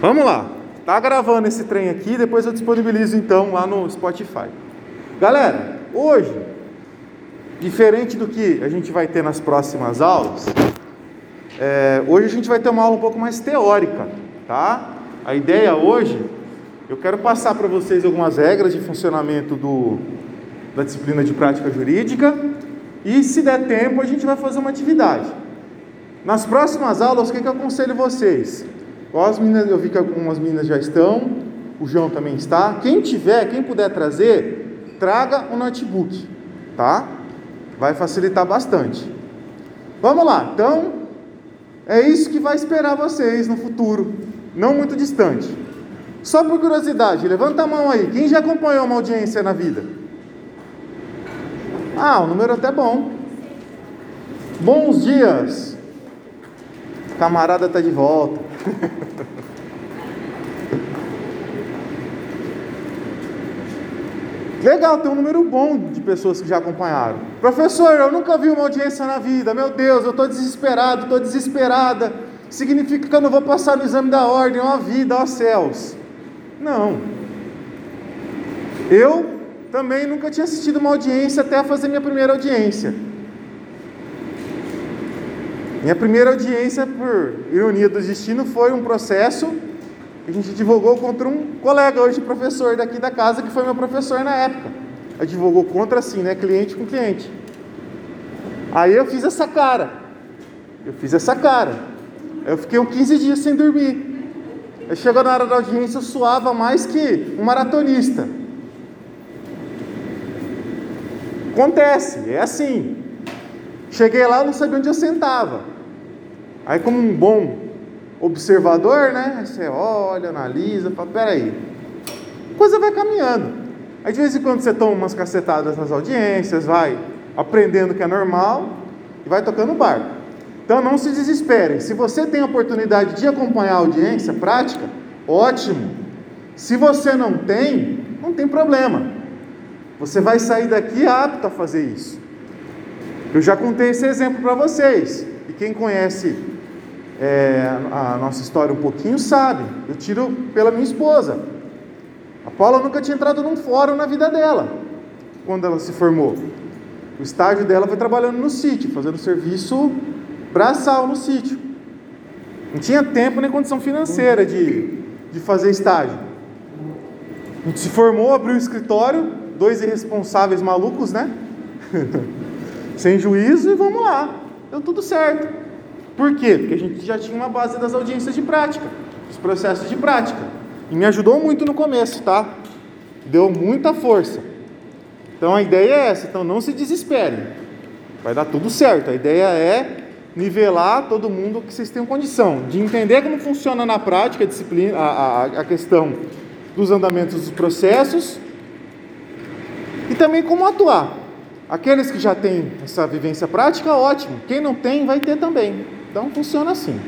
Vamos lá. Tá gravando esse trem aqui, depois eu disponibilizo então lá no Spotify. Galera, hoje, diferente do que a gente vai ter nas próximas aulas, é, hoje a gente vai ter uma aula um pouco mais teórica, tá? A ideia hoje, eu quero passar para vocês algumas regras de funcionamento do, da disciplina de prática jurídica e, se der tempo, a gente vai fazer uma atividade. Nas próximas aulas, o que, que eu aconselho vocês? As meninas, eu vi que algumas meninas já estão, o João também está. Quem tiver, quem puder trazer, traga um notebook, tá? Vai facilitar bastante. Vamos lá, então, é isso que vai esperar vocês no futuro, não muito distante. Só por curiosidade, levanta a mão aí. Quem já acompanhou uma audiência na vida? Ah, o número até bom. Bons dias. Camarada está de volta. Legal, tem um número bom de pessoas que já acompanharam. Professor, eu nunca vi uma audiência na vida. Meu Deus, eu estou desesperado, estou desesperada. Significa que eu não vou passar no exame da ordem, ó vida, ó céus. Não. Eu também nunca tinha assistido uma audiência até fazer minha primeira audiência. Minha primeira audiência, por ironia do destino, foi um processo que a gente advogou contra um colega hoje, professor daqui da casa, que foi meu professor na época. Advogou contra, assim, né? Cliente com cliente. Aí eu fiz essa cara. Eu fiz essa cara. Eu fiquei uns 15 dias sem dormir. Eu chegou na hora da audiência, eu suava mais que um maratonista. Acontece, é assim. Cheguei lá, eu não sabia onde eu sentava. Aí, como um bom observador, né? Você olha, analisa, fala: peraí, a coisa vai caminhando. Aí, de vez em quando, você toma umas cacetadas nas audiências, vai aprendendo que é normal e vai tocando o barco. Então, não se desesperem. Se você tem a oportunidade de acompanhar a audiência prática, ótimo. Se você não tem, não tem problema. Você vai sair daqui apto a fazer isso. Eu já contei esse exemplo para vocês. E quem conhece é, a nossa história um pouquinho sabe. Eu tiro pela minha esposa. A Paula nunca tinha entrado num fórum na vida dela, quando ela se formou. O estágio dela foi trabalhando no sítio, fazendo serviço braçal no sítio. Não tinha tempo nem condição financeira de, de fazer estágio. A gente se formou, abriu o escritório, dois irresponsáveis malucos, né? Sem juízo e vamos lá. Deu tudo certo. Por quê? Porque a gente já tinha uma base das audiências de prática, dos processos de prática. E me ajudou muito no começo, tá? Deu muita força. Então a ideia é essa, então não se desesperem. Vai dar tudo certo. A ideia é nivelar todo mundo que vocês tenham condição de entender como funciona na prática a disciplina, a, a, a questão dos andamentos dos processos e também como atuar. Aqueles que já têm essa vivência prática, ótimo. Quem não tem, vai ter também. Então funciona assim.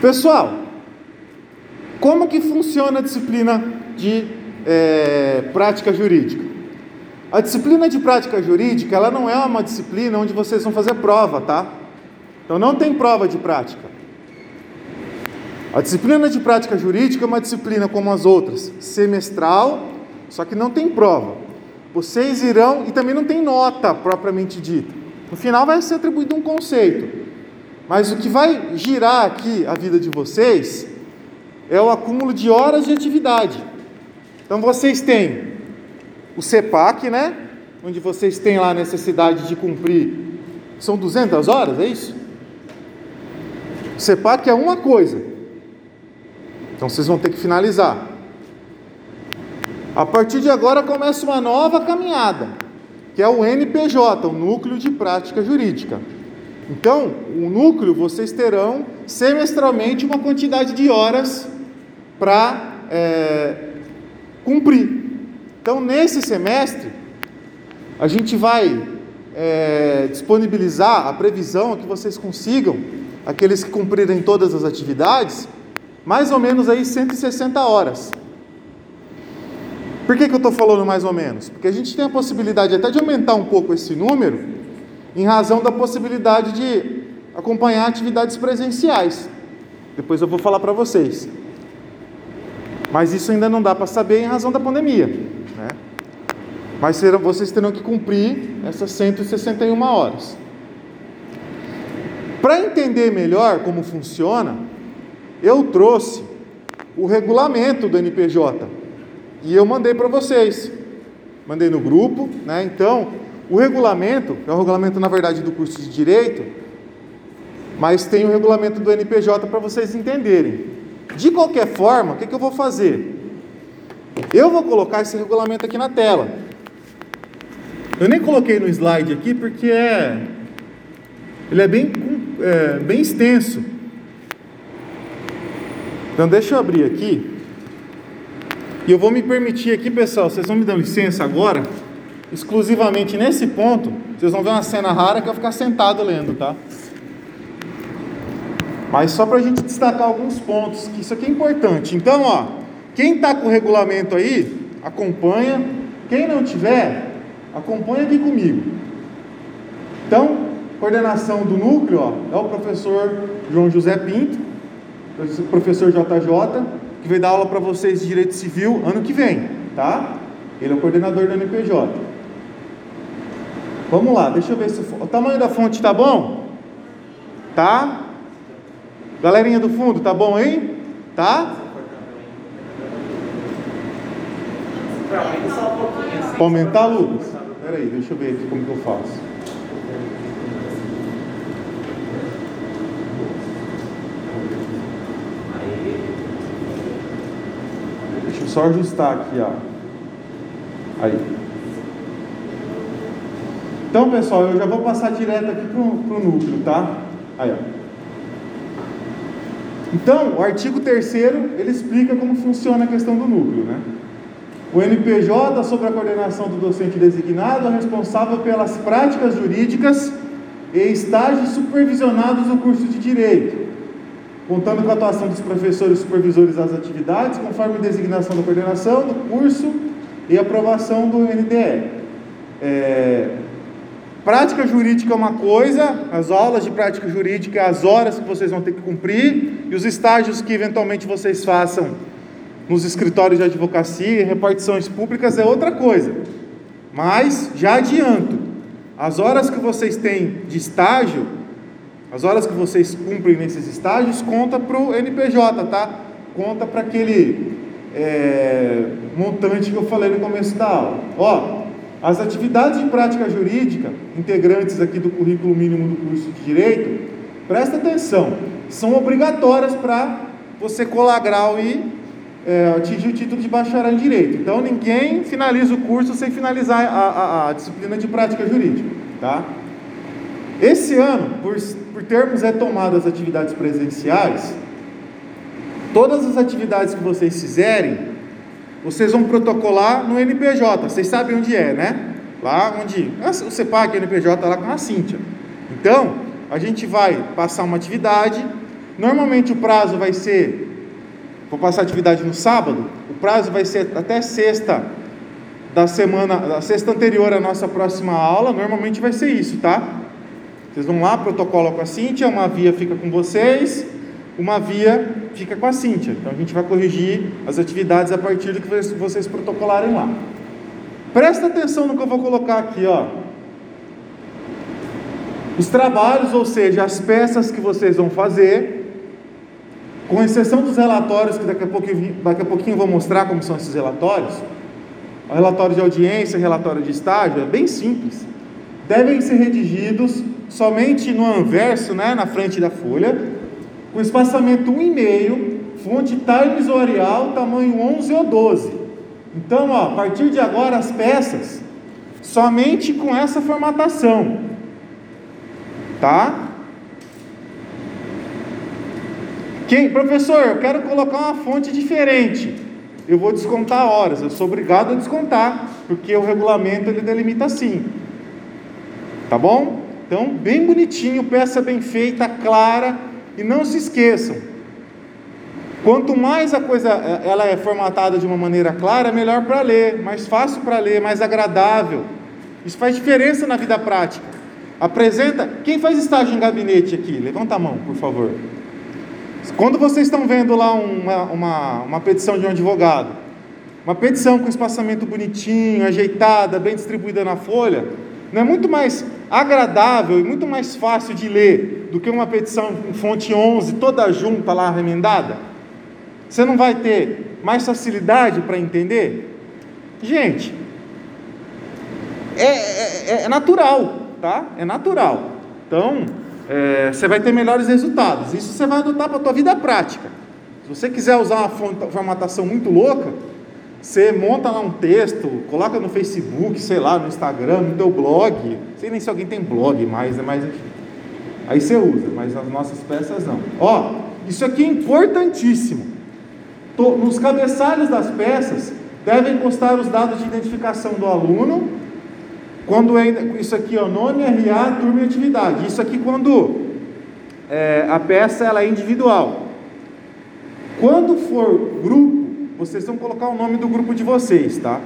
Pessoal, como que funciona a disciplina de é, prática jurídica? A disciplina de prática jurídica, ela não é uma disciplina onde vocês vão fazer prova, tá? Então não tem prova de prática. A disciplina de prática jurídica é uma disciplina como as outras, semestral, só que não tem prova. Vocês irão, e também não tem nota propriamente dita. No final vai ser atribuído um conceito. Mas o que vai girar aqui a vida de vocês é o acúmulo de horas de atividade. Então vocês têm o CEPAC, né? Onde vocês têm lá a necessidade de cumprir. São 200 horas, é isso? O CEPAC é uma coisa. Então vocês vão ter que finalizar. A partir de agora começa uma nova caminhada, que é o NPJ, o Núcleo de Prática Jurídica. Então, o núcleo vocês terão semestralmente uma quantidade de horas para é, cumprir. Então, nesse semestre, a gente vai é, disponibilizar a previsão que vocês consigam, aqueles que cumprirem todas as atividades, mais ou menos aí 160 horas. Por que, que eu estou falando mais ou menos? Porque a gente tem a possibilidade até de aumentar um pouco esse número em razão da possibilidade de acompanhar atividades presenciais. Depois eu vou falar para vocês. Mas isso ainda não dá para saber em razão da pandemia. Né? Mas serão, vocês terão que cumprir essas 161 horas. Para entender melhor como funciona, eu trouxe o regulamento do NPJ e eu mandei para vocês. Mandei no grupo, né? Então, o regulamento, é o regulamento na verdade do curso de direito, mas tem o regulamento do NPJ para vocês entenderem. De qualquer forma, o que, que eu vou fazer? Eu vou colocar esse regulamento aqui na tela. Eu nem coloquei no slide aqui porque é, ele é bem, é, bem extenso. Então deixa eu abrir aqui. E eu vou me permitir aqui, pessoal, vocês vão me dar licença agora, exclusivamente nesse ponto, vocês vão ver uma cena rara que eu vou ficar sentado lendo, tá? Mas só para a gente destacar alguns pontos, que isso aqui é importante. Então, ó, quem está com o regulamento aí, acompanha. Quem não tiver, acompanha aqui comigo. Então, coordenação do núcleo ó, é o professor João José Pinto, professor JJ, que vai dar aula para vocês de Direito Civil ano que vem, tá? Ele é o coordenador do NPJ. Vamos lá, deixa eu ver se o tamanho da fonte tá bom? Tá? Galerinha do fundo, tá bom aí? Tá? Pode aumentar, Lucas? Espera aí, deixa eu ver aqui como que eu faço. Deixa eu só ajustar aqui, ó. Aí. Então, pessoal, eu já vou passar direto aqui pro, pro núcleo, tá? Aí, ó. Então, o artigo 3 ele explica como funciona a questão do núcleo, né? O NPJ, sob a coordenação do docente designado, é responsável pelas práticas jurídicas e estágios supervisionados no curso de Direito, contando com a atuação dos professores supervisores das atividades, conforme designação da coordenação do curso e aprovação do NDE. É, Prática jurídica é uma coisa, as aulas de prática jurídica, as horas que vocês vão ter que cumprir e os estágios que eventualmente vocês façam nos escritórios de advocacia e repartições públicas é outra coisa. Mas já adianto, as horas que vocês têm de estágio, as horas que vocês cumprem nesses estágios, conta para o NPJ, tá? Conta para aquele é, montante que eu falei no começo da aula. Ó, as atividades de prática jurídica, integrantes aqui do currículo mínimo do curso de Direito, presta atenção, são obrigatórias para você colar grau e é, atingir o título de bacharel em Direito. Então, ninguém finaliza o curso sem finalizar a, a, a disciplina de prática jurídica. Tá? Esse ano, por, por termos retomado as atividades presenciais, todas as atividades que vocês fizerem, vocês vão protocolar no NPJ. Vocês sabem onde é, né? Lá onde o CEPAC, o NPJ, lá com a Cíntia. Então, a gente vai passar uma atividade. Normalmente o prazo vai ser. Vou passar atividade no sábado. O prazo vai ser até sexta da semana, da sexta anterior à nossa próxima aula. Normalmente vai ser isso, tá? Vocês vão lá, protocola com a Cíntia, uma via fica com vocês uma via fica com a Cíntia. Então a gente vai corrigir as atividades a partir do que vocês protocolarem lá. Presta atenção no que eu vou colocar aqui, ó. Os trabalhos, ou seja, as peças que vocês vão fazer, com exceção dos relatórios, que daqui a pouquinho, daqui a pouquinho eu vou mostrar como são esses relatórios. O relatório de audiência, relatório de estágio, é bem simples. Devem ser redigidos somente no anverso, né, na frente da folha, com espaçamento 1,5, fonte Times Orial, tamanho 11 ou 12. Então, ó, a partir de agora, as peças, somente com essa formatação. Tá? Quem, professor, eu quero colocar uma fonte diferente. Eu vou descontar horas, eu sou obrigado a descontar, porque o regulamento ele delimita assim. Tá bom? Então, bem bonitinho, peça bem feita, clara, e não se esqueçam, quanto mais a coisa eh, ela é formatada de uma maneira clara, melhor para ler, mais fácil para ler, mais agradável. Isso faz diferença na vida prática. Apresenta. Quem faz estágio em gabinete aqui? Levanta a mão, por favor. Quando vocês estão vendo lá uma, uma, uma petição de um advogado, uma petição com espaçamento bonitinho, ajeitada, bem distribuída na folha, não é muito mais agradável e muito mais fácil de ler do que uma petição em fonte 11, toda junta lá, remendada? Você não vai ter mais facilidade para entender? Gente, é, é, é, natural, tá? É natural. Então, é, você vai ter melhores resultados. Isso você vai adotar para a tua vida prática. Se você quiser usar uma formatação muito louca, você monta lá um texto, coloca no Facebook, sei lá, no Instagram, no teu blog. Não sei nem se alguém tem blog mais, né? Mas enfim. Aí você usa, mas nas nossas peças não. Ó, isso aqui é importantíssimo. Nos cabeçalhos das peças devem constar os dados de identificação do aluno. Quando é, isso aqui é o nome, RA, turma e atividade. Isso aqui quando é, a peça ela é individual. Quando for grupo, vocês vão colocar o nome do grupo de vocês, tá?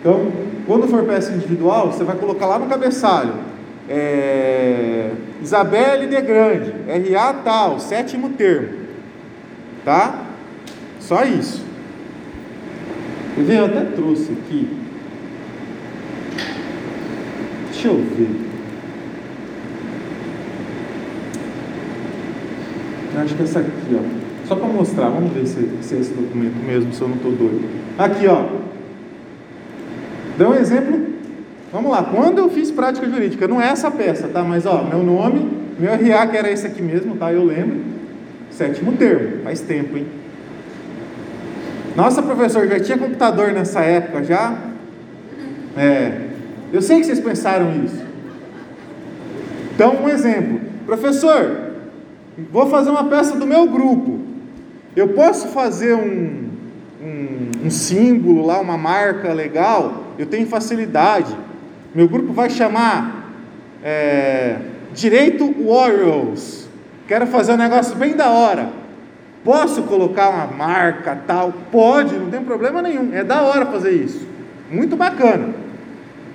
Então, quando for peça individual, você vai colocar lá no cabeçalho. É, Isabelle de Grande, RA tal, sétimo termo. Tá? Só isso. Eu até trouxe aqui. Deixa eu ver. Acho que essa aqui, ó. Só para mostrar, vamos ver se, se é esse documento mesmo, se eu não estou doido. Aqui, ó. Dá um exemplo. Vamos lá. Quando eu fiz prática jurídica, não é essa peça, tá? Mas, ó, meu nome, meu RA, que era esse aqui mesmo, tá? Eu lembro. Sétimo termo. Faz tempo, hein? Nossa, professor, já tinha computador nessa época, já? É. Eu sei que vocês pensaram isso. Então, um exemplo. Professor, vou fazer uma peça do meu grupo. Eu posso fazer um, um, um símbolo lá, uma marca legal, eu tenho facilidade. Meu grupo vai chamar é, Direito Warriors. Quero fazer um negócio bem da hora. Posso colocar uma marca tal? Pode, não tem problema nenhum. É da hora fazer isso. Muito bacana.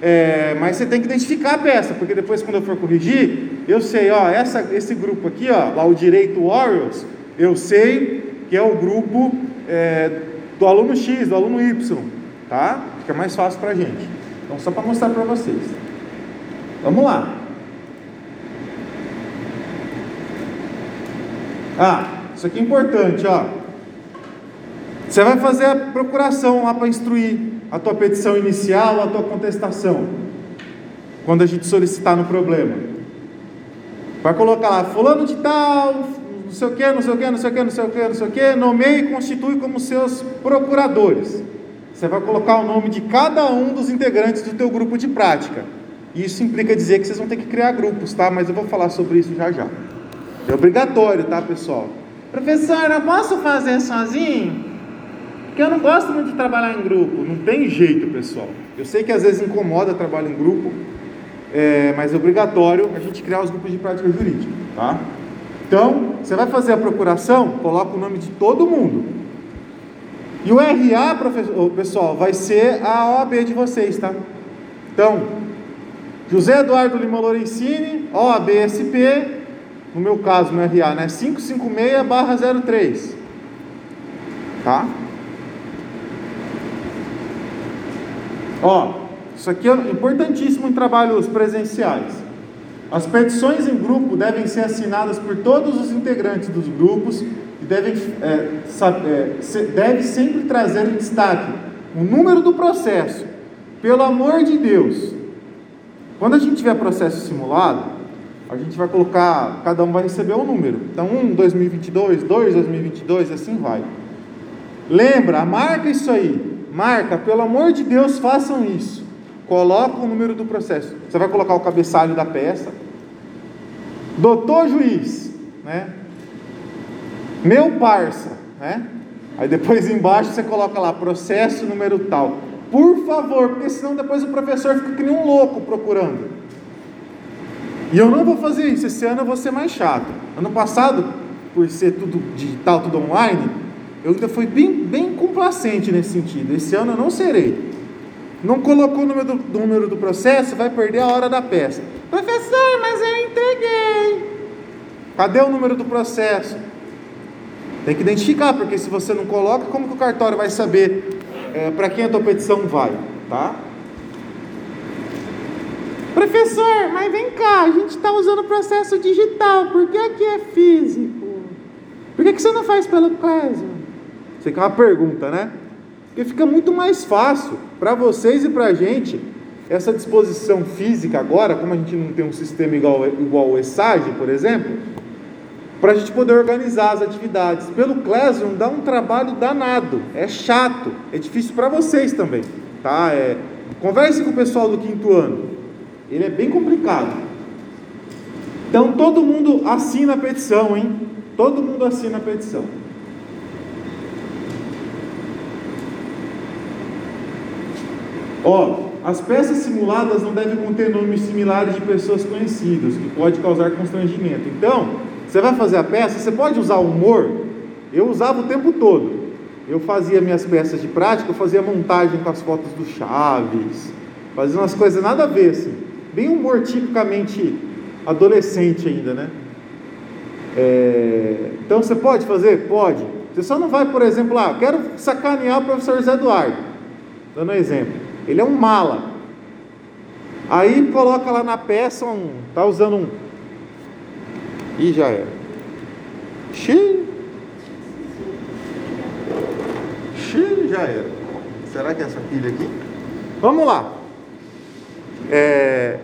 É, mas você tem que identificar a peça, porque depois quando eu for corrigir, eu sei, ó, essa, esse grupo aqui, ó, lá o Direito Warriors, eu sei que é o grupo é, do aluno X, do aluno Y, tá? Fica mais fácil para a gente. Então, só para mostrar para vocês. Vamos lá. Ah, isso aqui é importante, ó. Você vai fazer a procuração lá para instruir a tua petição inicial, a tua contestação. Quando a gente solicitar no problema. Vai colocar lá, fulano de tal, não sei o que, não sei o que, não sei o que, não sei o que, não sei o que, nomeie e constitui como seus procuradores. Você vai colocar o nome de cada um dos integrantes do teu grupo de prática. Isso implica dizer que vocês vão ter que criar grupos, tá? Mas eu vou falar sobre isso já já. É obrigatório, tá, pessoal? Professor, eu posso fazer sozinho? Porque eu não gosto muito de trabalhar em grupo. Não tem jeito, pessoal. Eu sei que às vezes incomoda trabalho em grupo, é, mas é obrigatório a gente criar os grupos de prática jurídica, tá? Então, você vai fazer a procuração, coloca o nome de todo mundo. E o RA, professor, pessoal, vai ser a OAB de vocês, tá? Então, José Eduardo Lima Lorenzini, OAB SP, no meu caso, no RA, né? 556-03. Tá? Ó, isso aqui é importantíssimo em trabalhos presenciais. As petições em grupo devem ser assinadas por todos os integrantes dos grupos e devem é, é, deve sempre trazer em destaque o número do processo. Pelo amor de Deus, quando a gente tiver processo simulado, a gente vai colocar, cada um vai receber um número. Então, 1, 2022, 2, 2022, assim vai. Lembra, marca isso aí. Marca, pelo amor de Deus, façam isso. Coloca o número do processo. Você vai colocar o cabeçalho da peça. Doutor juiz, né? Meu parça, né? Aí depois embaixo você coloca lá processo número tal. Por favor, porque senão depois o professor fica que nem um louco procurando. E eu não vou fazer isso, esse ano eu vou ser mais chato. Ano passado, por ser tudo digital, tudo online, eu ainda fui bem, bem complacente nesse sentido. Esse ano eu não serei. Não colocou o número do, número do processo, vai perder a hora da peça. Professor, mas eu entreguei. Cadê o número do processo? Tem que identificar, porque se você não coloca, como que o cartório vai saber é, para quem a tua petição vai, tá? Professor, mas vem cá, a gente está usando o processo digital, por que aqui é físico? Por que, que você não faz pelo Clésio? Isso aqui é uma pergunta, né? Porque fica muito mais fácil para vocês e para a gente essa disposição física agora, como a gente não tem um sistema igual, igual o ESAGE, por exemplo, para a gente poder organizar as atividades. Pelo Classroom dá um trabalho danado, é chato, é difícil para vocês também, tá? É, converse com o pessoal do quinto ano, ele é bem complicado. Então todo mundo assina a petição, hein? Todo mundo assina a petição. Ó, as peças simuladas não devem conter nomes similares de pessoas conhecidas, que pode causar constrangimento. Então, você vai fazer a peça, você pode usar humor. Eu usava o tempo todo. Eu fazia minhas peças de prática, eu fazia montagem com as fotos do Chaves, fazia umas coisas nada a ver, assim. Bem humor tipicamente adolescente ainda, né? É... Então você pode fazer? Pode. Você só não vai, por exemplo, ah, quero sacanear o professor Zé Eduardo. Dando um exemplo. Ele é um mala. Aí coloca lá na peça um. Tá usando um. E já era. Xiii. Xiii, já era. Será que é essa pilha aqui? Vamos lá. É...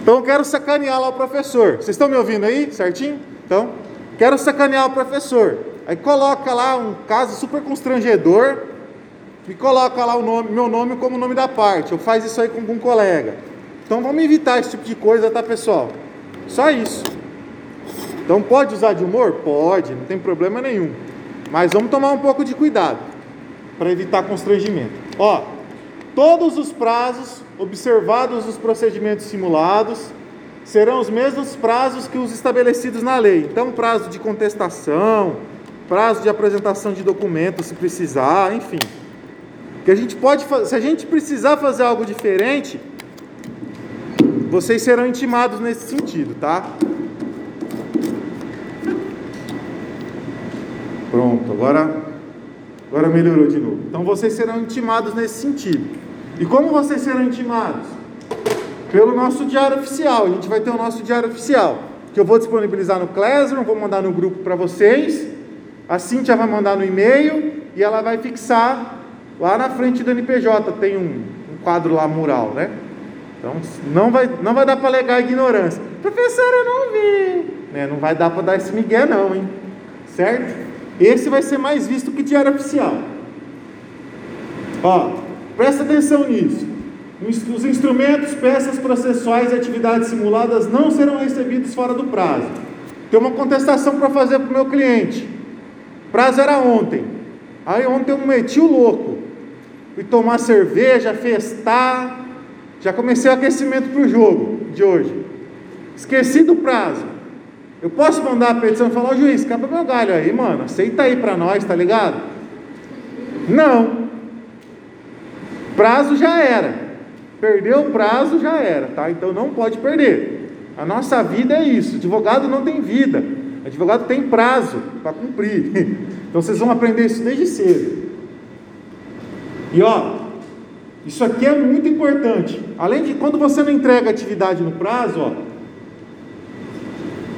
Então eu quero sacanear lá o professor. Vocês estão me ouvindo aí, certinho? Então, quero sacanear o professor. Aí coloca lá um caso super constrangedor e coloca lá o nome, meu nome como nome da parte. Eu faço isso aí com algum colega. Então vamos evitar esse tipo de coisa, tá pessoal? Só isso. Então pode usar de humor? Pode, não tem problema nenhum. Mas vamos tomar um pouco de cuidado para evitar constrangimento. Ó, todos os prazos observados nos procedimentos simulados serão os mesmos prazos que os estabelecidos na lei. Então, prazo de contestação, prazo de apresentação de documentos, se precisar, enfim. Que a gente pode, se a gente precisar fazer algo diferente, vocês serão intimados nesse sentido, tá? Pronto, agora, agora melhorou de novo. Então vocês serão intimados nesse sentido. E como vocês serão intimados? Pelo nosso diário oficial. A gente vai ter o nosso diário oficial, que eu vou disponibilizar no Classroom, vou mandar no grupo para vocês. A Cintia vai mandar no e-mail e ela vai fixar Lá na frente do NPJ tem um, um quadro lá mural, né? Então não vai, não vai dar para alegar a ignorância. Professor, eu não vi. Né? Não vai dar para dar esse migué não, hein? Certo? Esse vai ser mais visto que diário oficial. Ó, presta atenção nisso. Os instrumentos, peças processuais e atividades simuladas não serão recebidos fora do prazo. Tem uma contestação para fazer para o meu cliente. Prazo era ontem. Aí ontem eu meti o louco fui tomar cerveja, festar, já comecei o aquecimento para o jogo de hoje. Esqueci do prazo. Eu posso mandar a petição e falar, ô juiz, capa meu galho aí, mano, aceita aí para nós, tá ligado? Não. Prazo já era. Perdeu o prazo, já era, tá? Então não pode perder. A nossa vida é isso. Advogado não tem vida. Advogado tem prazo para cumprir. Então vocês vão aprender isso desde cedo. E ó, isso aqui é muito importante. Além de quando você não entrega atividade no prazo, ó,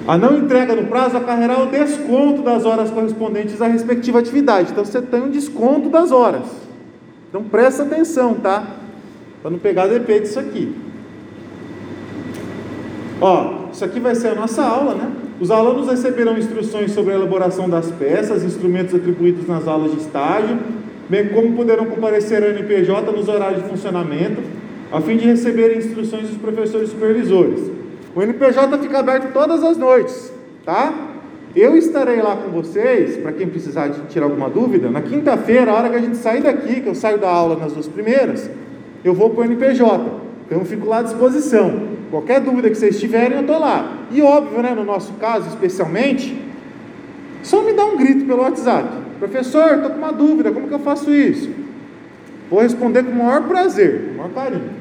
a não entrega no prazo acarrerá o desconto das horas correspondentes à respectiva atividade. Então você tem um desconto das horas. Então presta atenção, tá? Para não pegar DP disso aqui. Ó, isso aqui vai ser a nossa aula, né? Os alunos receberão instruções sobre a elaboração das peças, instrumentos atribuídos nas aulas de estágio, bem como poderão comparecer ao NPJ nos horários de funcionamento, a fim de receber instruções dos professores supervisores. O NPJ fica aberto todas as noites, tá? Eu estarei lá com vocês, para quem precisar de tirar alguma dúvida, na quinta-feira, a hora que a gente sair daqui, que eu saio da aula nas duas primeiras, eu vou para o NPJ. Então eu fico lá à disposição. Qualquer dúvida que vocês tiverem, eu estou lá. E óbvio, né, no nosso caso especialmente, só me dá um grito pelo WhatsApp. Professor, estou com uma dúvida, como que eu faço isso? Vou responder com o maior prazer, com o maior carinho.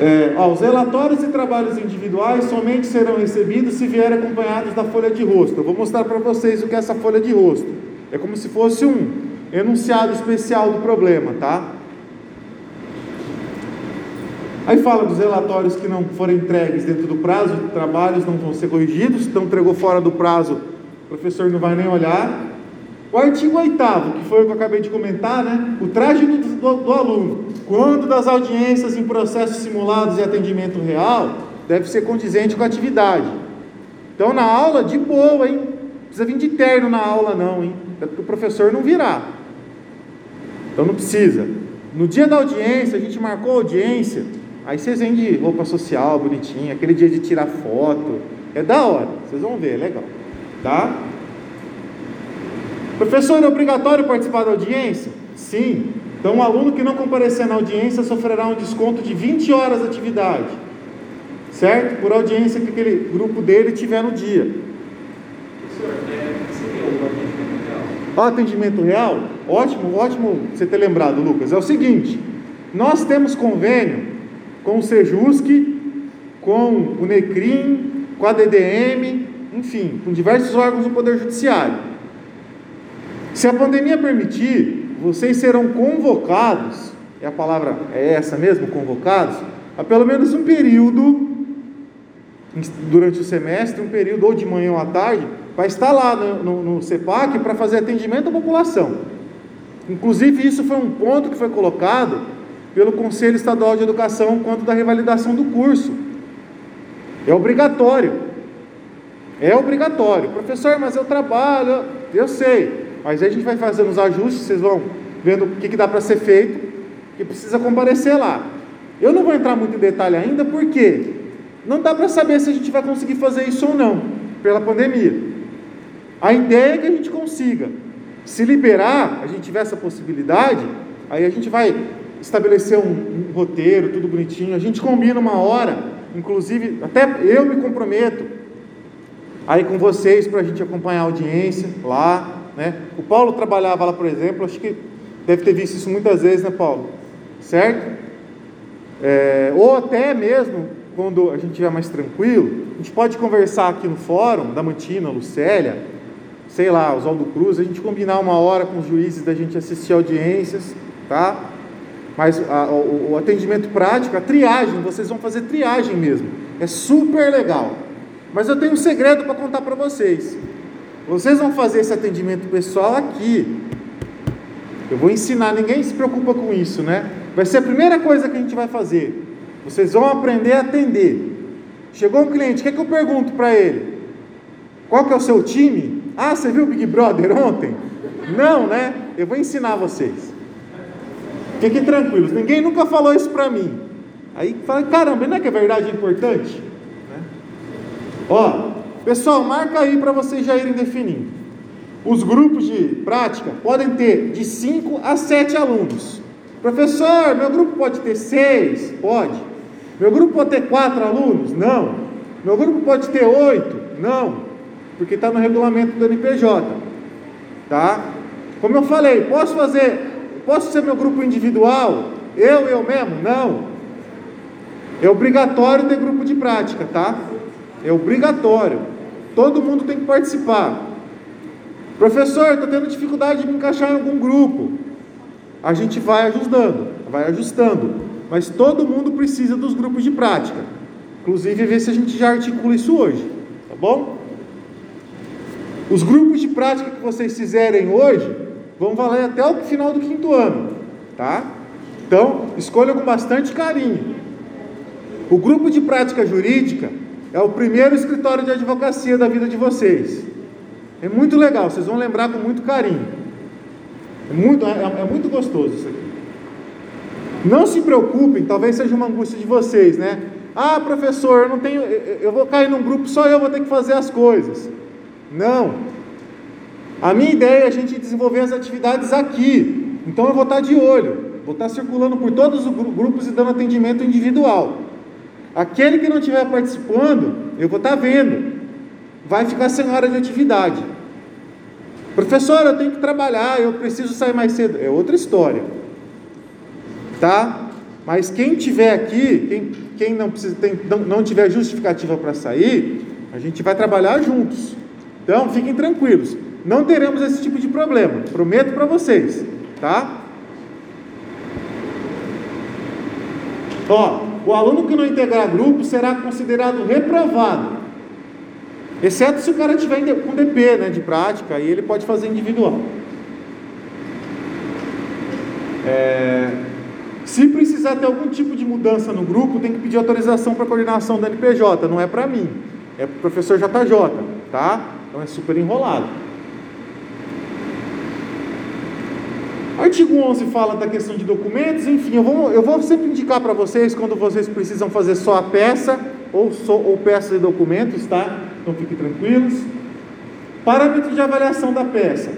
É, ó, os relatórios e trabalhos individuais somente serão recebidos se vierem acompanhados da folha de rosto. Eu vou mostrar para vocês o que é essa folha de rosto. É como se fosse um enunciado especial do problema, tá? Aí fala dos relatórios que não forem entregues dentro do prazo trabalhos não vão ser corrigidos, então entregou fora do prazo, professor não vai nem olhar. O artigo 8 que foi o que eu acabei de comentar, né? O traje do, do, do aluno, quando das audiências em processos simulados e atendimento real, deve ser condizente com a atividade. Então, na aula, de boa, hein? Não precisa vir de terno na aula, não, hein? É porque o professor não virá. Então, não precisa. No dia da audiência, a gente marcou a audiência, aí vocês vêm de roupa social, bonitinha, aquele dia de tirar foto. É da hora, vocês vão ver, é legal. Tá? Professor, é obrigatório participar da audiência? Sim. Então, um aluno que não comparecer na audiência sofrerá um desconto de 20 horas de atividade, certo? Por audiência que aquele grupo dele tiver no dia. Professor, é, seria o atendimento real? O atendimento real? Ótimo, ótimo você ter lembrado, Lucas. É o seguinte: nós temos convênio com o Sejusc, com o NECRIM, com a DDM, enfim, com diversos órgãos do Poder Judiciário. Se a pandemia permitir, vocês serão convocados, e a palavra é essa mesmo, convocados, a pelo menos um período durante o semestre, um período ou de manhã ou à tarde, para estar lá no, no, no CEPAC para fazer atendimento à população. Inclusive, isso foi um ponto que foi colocado pelo Conselho Estadual de Educação quanto da revalidação do curso. É obrigatório. É obrigatório. Professor, mas eu trabalho, eu sei. Mas aí a gente vai fazendo os ajustes, vocês vão vendo o que, que dá para ser feito, que precisa comparecer lá. Eu não vou entrar muito em detalhe ainda, porque não dá para saber se a gente vai conseguir fazer isso ou não, pela pandemia. A ideia é que a gente consiga. Se liberar, a gente tiver essa possibilidade, aí a gente vai estabelecer um, um roteiro, tudo bonitinho, a gente combina uma hora, inclusive, até eu me comprometo aí com vocês para a gente acompanhar a audiência lá, né? O Paulo trabalhava lá, por exemplo, acho que deve ter visto isso muitas vezes, né, Paulo? Certo? É, ou até mesmo quando a gente estiver mais tranquilo, a gente pode conversar aqui no fórum da Mantina, Lucélia, sei lá, Oswaldo Cruz, a gente combinar uma hora com os juízes da gente assistir audiências, tá? Mas a, o, o atendimento prático, a triagem, vocês vão fazer triagem mesmo. É super legal. Mas eu tenho um segredo para contar para vocês. Vocês vão fazer esse atendimento pessoal aqui. Eu vou ensinar, ninguém se preocupa com isso, né? Vai ser a primeira coisa que a gente vai fazer. Vocês vão aprender a atender. Chegou um cliente, o que, é que eu pergunto para ele? Qual que é o seu time? Ah, você viu o Big Brother ontem? Não, né? Eu vou ensinar vocês. Fiquem tranquilos, ninguém nunca falou isso para mim. Aí fala, caramba, não é que a verdade é importante? Ó, Pessoal, marca aí para vocês já irem definindo. Os grupos de prática podem ter de 5 a 7 alunos. Professor, meu grupo pode ter 6? Pode. Meu grupo pode ter 4 alunos? Não. Meu grupo pode ter 8? Não. Porque está no regulamento do NPJ. Tá? Como eu falei, posso fazer, posso ser meu grupo individual? Eu, eu mesmo? Não. É obrigatório ter grupo de prática, tá? É obrigatório. Todo mundo tem que participar. Professor, estou tendo dificuldade de me encaixar em algum grupo. A gente vai ajustando, vai ajustando. Mas todo mundo precisa dos grupos de prática. Inclusive, ver se a gente já articula isso hoje. Tá bom? Os grupos de prática que vocês fizerem hoje vão valer até o final do quinto ano. Tá? Então, escolha com bastante carinho. O grupo de prática jurídica é o primeiro escritório de advocacia da vida de vocês. É muito legal, vocês vão lembrar com muito carinho. É muito, é, é muito gostoso isso aqui. Não se preocupem, talvez seja uma angústia de vocês, né? Ah, professor, eu não tenho, eu vou cair num grupo, só eu vou ter que fazer as coisas. Não. A minha ideia é a gente desenvolver as atividades aqui. Então eu vou estar de olho, vou estar circulando por todos os grupos e dando atendimento individual. Aquele que não estiver participando, eu vou estar vendo, vai ficar sem hora de atividade. Professor, eu tenho que trabalhar, eu preciso sair mais cedo. É outra história. Tá? Mas quem tiver aqui, quem, quem não, precisa, tem, não, não tiver justificativa para sair, a gente vai trabalhar juntos. Então fiquem tranquilos, não teremos esse tipo de problema, prometo para vocês, tá? Ó, o aluno que não integrar grupo será considerado reprovado, exceto se o cara tiver com DP, né, de prática, aí ele pode fazer individual. É, se precisar ter algum tipo de mudança no grupo, tem que pedir autorização para a coordenação da NPJ, não é para mim, é para o professor JJ, tá? Então é super enrolado. Artigo 11 fala da questão de documentos, enfim, eu vou, eu vou sempre indicar para vocês quando vocês precisam fazer só a peça ou, só, ou peça de documentos, tá? Então fiquem tranquilos. Parâmetro de avaliação da peça.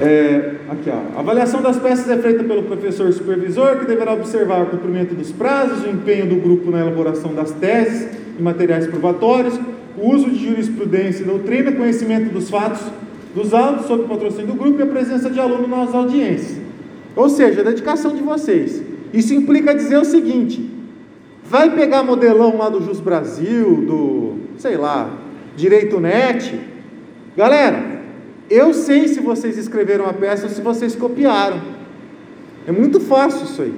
É, aqui, ó. A avaliação das peças é feita pelo professor supervisor, que deverá observar o cumprimento dos prazos, o empenho do grupo na elaboração das teses e materiais probatórios, o uso de jurisprudência e doutrina, conhecimento dos fatos dos autos sob patrocínio do grupo e a presença de aluno nas audiências. Ou seja, a dedicação de vocês. Isso implica dizer o seguinte: vai pegar modelão lá do Jus Brasil, do, sei lá, Direito Net. Galera, eu sei se vocês escreveram a peça ou se vocês copiaram. É muito fácil isso aí.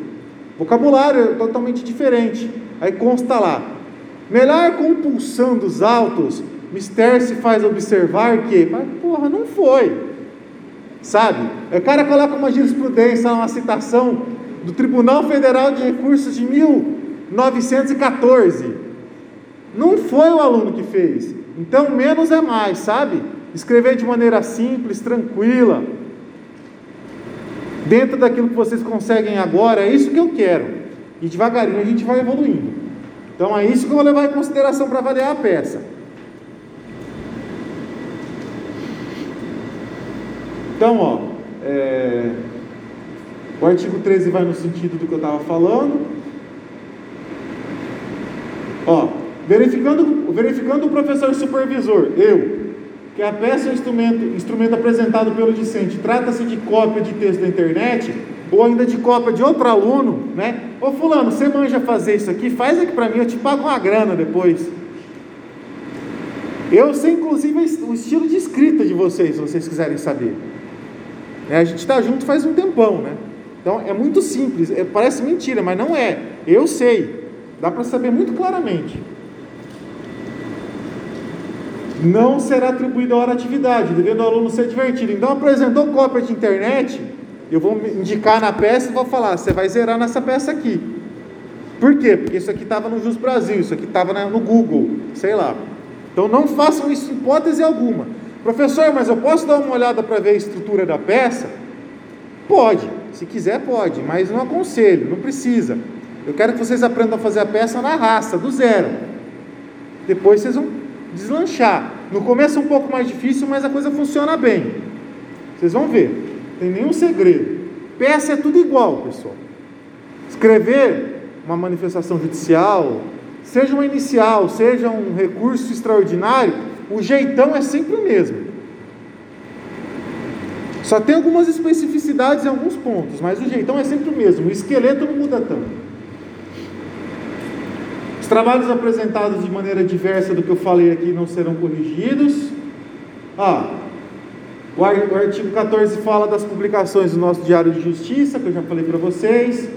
Vocabulário é totalmente diferente. Aí consta lá: melhor compulsão dos autos Mister se faz observar que, mas porra, não foi. Sabe? O cara coloca uma jurisprudência, uma citação do Tribunal Federal de Recursos de 1914. Não foi o aluno que fez. Então, menos é mais, sabe? Escrever de maneira simples, tranquila, dentro daquilo que vocês conseguem agora, é isso que eu quero. E devagarinho a gente vai evoluindo. Então, é isso que eu vou levar em consideração para avaliar a peça. Então, ó, é, o artigo 13 vai no sentido do que eu estava falando. Ó, verificando, verificando o professor supervisor, eu, que a peça ou instrumento, instrumento apresentado pelo discente trata-se de cópia de texto da internet, ou ainda de cópia de outro aluno, né? Ô fulano, você manja fazer isso aqui? Faz aqui para mim, eu te pago uma grana depois. Eu sei inclusive o estilo de escrita de vocês, se vocês quiserem saber. É, a gente está junto faz um tempão, né? Então é muito simples, é, parece mentira, mas não é. Eu sei, dá para saber muito claramente. Não será atribuída a hora atividade, devendo o aluno ser divertido. Então apresentou cópia de internet, eu vou indicar na peça e vou falar, você vai zerar nessa peça aqui. Por quê? Porque isso aqui estava no Jus Brasil, isso aqui estava no Google, sei lá. Então não façam isso em hipótese alguma. Professor, mas eu posso dar uma olhada para ver a estrutura da peça? Pode, se quiser pode, mas não aconselho, não precisa. Eu quero que vocês aprendam a fazer a peça na raça, do zero. Depois vocês vão deslanchar. No começo é um pouco mais difícil, mas a coisa funciona bem. Vocês vão ver, não tem nenhum segredo. Peça é tudo igual, pessoal. Escrever uma manifestação judicial, seja uma inicial, seja um recurso extraordinário, o jeitão é sempre o mesmo. Só tem algumas especificidades em alguns pontos, mas o jeitão é sempre o mesmo. O esqueleto não muda tanto. Os trabalhos apresentados de maneira diversa do que eu falei aqui não serão corrigidos. Ah, o artigo 14 fala das publicações do nosso Diário de Justiça, que eu já falei para vocês.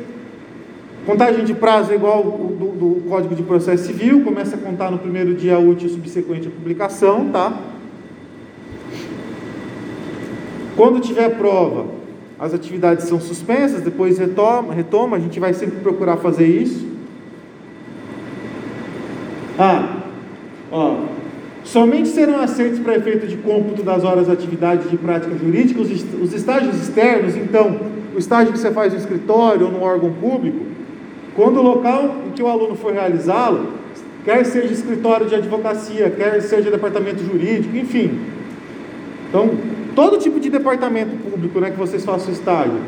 Contagem de prazo é igual do, do, Código de Processo Civil, começa a contar no primeiro dia útil subsequente à publicação, tá? Quando tiver prova, as atividades são suspensas, depois retoma, retoma, a gente vai sempre procurar fazer isso. Ah, ó, somente serão aceitos para efeito de cômputo das horas de atividade de prática jurídica os, os estágios externos, então, o estágio que você faz no escritório ou no órgão público, quando o local em que o aluno for realizá-lo, quer seja escritório de advocacia, quer seja departamento jurídico, enfim. Então, todo tipo de departamento público né, que vocês façam estágio,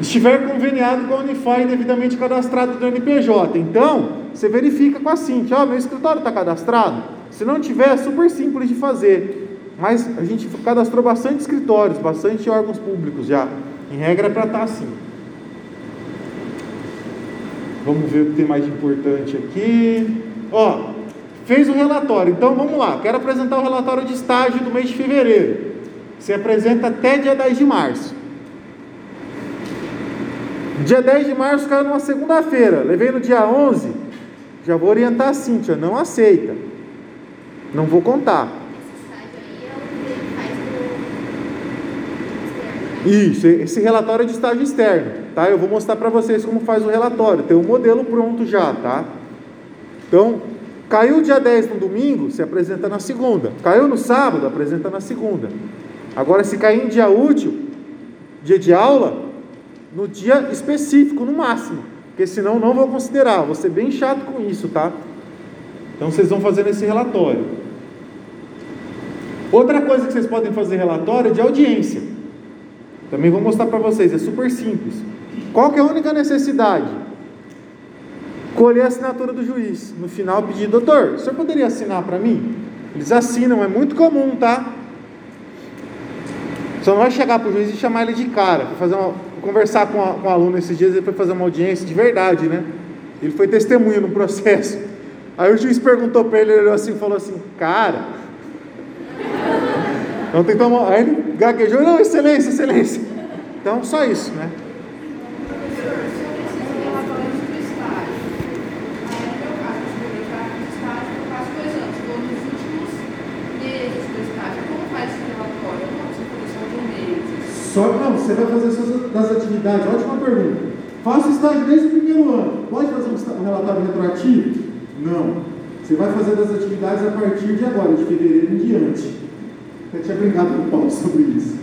estiver conveniado com a Unify devidamente cadastrado do NPJ. Então, você verifica com a Cinti, ó, oh, meu escritório está cadastrado? Se não tiver, é super simples de fazer. Mas a gente cadastrou bastante escritórios, bastante órgãos públicos já. Em regra é para estar tá assim. Vamos ver o que tem mais de importante aqui. Ó, fez o relatório. Então vamos lá. Quero apresentar o relatório de estágio do mês de fevereiro. Você apresenta até dia 10 de março. Dia 10 de março caiu numa segunda-feira. Levei no dia 11. Já vou orientar a Cíntia. Não aceita. Não vou contar. Isso, esse relatório é de estágio externo, tá? Eu vou mostrar para vocês como faz o relatório. Tem um modelo pronto já, tá? Então, caiu dia 10 no domingo, se apresenta na segunda. Caiu no sábado, apresenta na segunda. Agora, se cair em dia útil, dia de aula, no dia específico, no máximo. Porque senão não vou considerar. Vou ser bem chato com isso, tá? Então vocês vão fazer esse relatório. Outra coisa que vocês podem fazer relatório é de audiência. Também vou mostrar para vocês, é super simples. Qual que é a única necessidade? Colher a assinatura do juiz. No final pedir, doutor, o senhor poderia assinar para mim? Eles assinam, é muito comum, tá? Só não vai chegar para o juiz e chamar ele de cara, fazer uma, conversar com, a, com o aluno esses dias, ele foi fazer uma audiência de verdade, né? Ele foi testemunha no processo. Aí o juiz perguntou para ele, ele olhou assim falou assim, cara, então que tomar. Aí ele gaguejou, não, excelência, excelência. Então, só isso, né? Só não, você vai fazer suas das atividades. Ótima pergunta. Faça o estágio desde o primeiro ano. Pode fazer um relatório retroativo? Não. Você vai fazer das atividades a partir de agora, de fevereiro em diante. Eu tinha brincado com o Paulo sobre isso.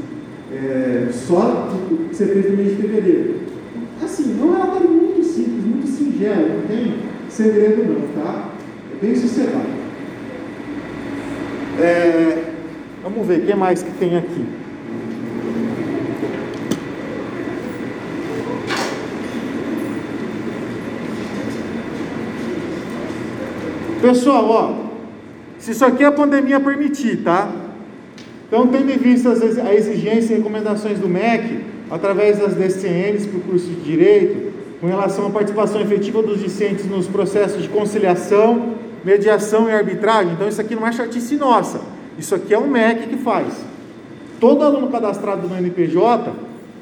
É, só o que você fez no mês de fevereiro. Assim, não é um muito simples, muito singelo, não tem segredo não, tá? É bem sossegado. É, vamos ver, o que mais que tem aqui? Pessoal, ó, se isso aqui a pandemia permitir, tá? Então, tendo em vista a exigência e recomendações do MEC, através das DCNs para o curso de Direito, com relação à participação efetiva dos discentes nos processos de conciliação, mediação e arbitragem, então isso aqui não é chatice nossa, isso aqui é o MEC que faz. Todo aluno cadastrado no NPJ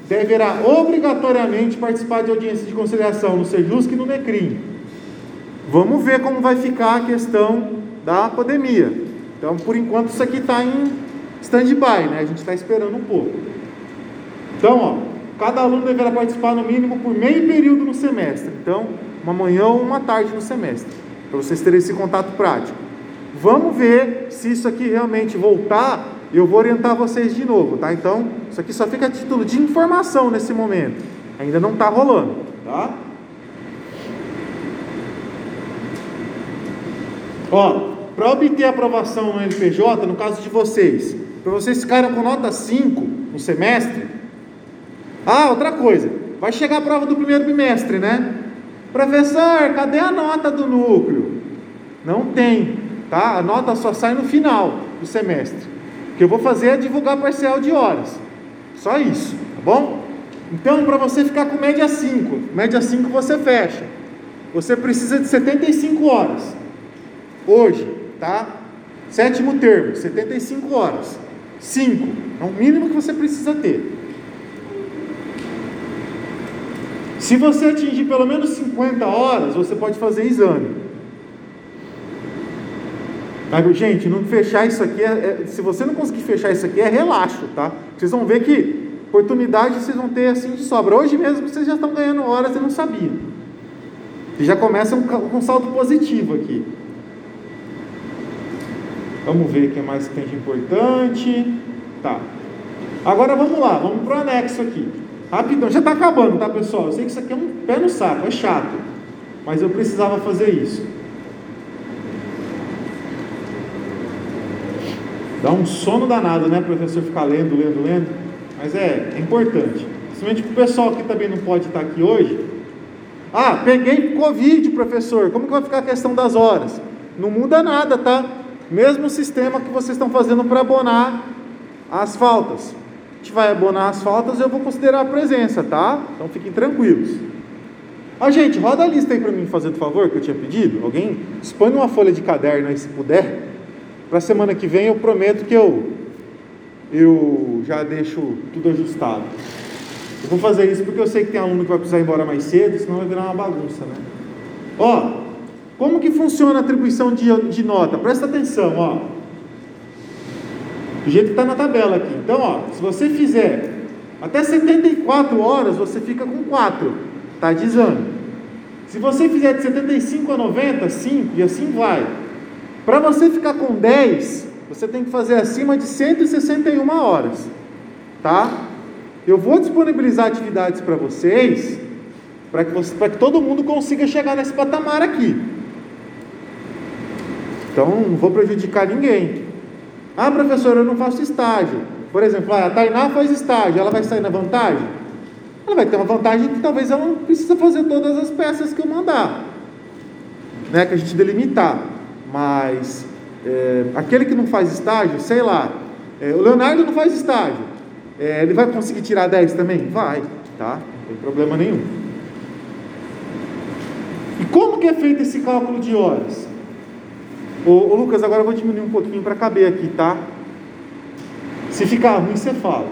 deverá obrigatoriamente participar de audiência de conciliação no Sejusc e no NECRIM. Vamos ver como vai ficar a questão da pandemia. Então, por enquanto, isso aqui está em stand-by, né? A gente está esperando um pouco. Então, ó, cada aluno deverá participar no mínimo por meio período no semestre. Então, uma manhã ou uma tarde no semestre, para vocês terem esse contato prático. Vamos ver se isso aqui realmente voltar. Eu vou orientar vocês de novo, tá? Então, isso aqui só fica a título de informação nesse momento. Ainda não está rolando, tá? Ó, para obter aprovação no NPJ, no caso de vocês, para vocês ficarem com nota 5 no semestre. Ah, outra coisa, vai chegar a prova do primeiro bimestre, né? Professor, cadê a nota do núcleo? Não tem, tá? A nota só sai no final do semestre. O que eu vou fazer é divulgar parcial de horas. Só isso, tá bom? Então, para você ficar com média 5, média 5 você fecha. Você precisa de 75 horas. Hoje, tá? Sétimo termo, 75 horas. 5. É o mínimo que você precisa ter. Se você atingir pelo menos 50 horas, você pode fazer exame. Gente, não fechar isso aqui, é, é, se você não conseguir fechar isso aqui, é relaxo, tá? Vocês vão ver que oportunidade vocês vão ter assim de sobra. Hoje mesmo vocês já estão ganhando horas e não sabiam. E já começa um, um saldo positivo aqui. Vamos ver o que mais tem de importante. Tá. Agora vamos lá, vamos para o anexo aqui. Rapidão, já está acabando, tá pessoal? Eu sei que isso aqui é um pé no saco, é chato. Mas eu precisava fazer isso. Dá um sono danado, né, professor, ficar lendo, lendo, lendo. Mas é, é importante. Principalmente para o pessoal que também não pode estar aqui hoje. Ah, peguei Covid, professor. Como que vai ficar a questão das horas? Não muda nada, tá? Mesmo sistema que vocês estão fazendo para abonar as faltas. A gente vai abonar as faltas, eu vou considerar a presença, tá? Então fiquem tranquilos. Ah, gente, roda a lista aí para mim, fazer por favor, que eu tinha pedido. Alguém expõe uma folha de caderno aí, se puder. Para semana que vem eu prometo que eu, eu já deixo tudo ajustado. Eu vou fazer isso porque eu sei que tem aluno que vai precisar ir embora mais cedo, senão vai virar uma bagunça, né? Ó, como que funciona a atribuição de, de nota? Presta atenção, ó. Do jeito que está na tabela aqui. Então, ó, se você fizer até 74 horas, você fica com 4, tá de exame. Se você fizer de 75 a 90, 5 e assim vai. Para você ficar com 10, você tem que fazer acima de 161 horas, tá? Eu vou disponibilizar atividades para vocês, para que, você, que todo mundo consiga chegar nesse patamar aqui. Então, não vou prejudicar ninguém. Ah, professor, eu não faço estágio. Por exemplo, a Tainá faz estágio, ela vai sair na vantagem? Ela vai ter uma vantagem que talvez ela não precisa fazer todas as peças que eu mandar, né, que a gente delimitar. Mas é, aquele que não faz estágio, sei lá, é, o Leonardo não faz estágio, é, ele vai conseguir tirar 10 também? Vai, tá? Não tem problema nenhum. E como que é feito esse cálculo de horas? Ô, ô Lucas, agora eu vou diminuir um pouquinho para caber aqui, tá? Se ficar ruim, você fala.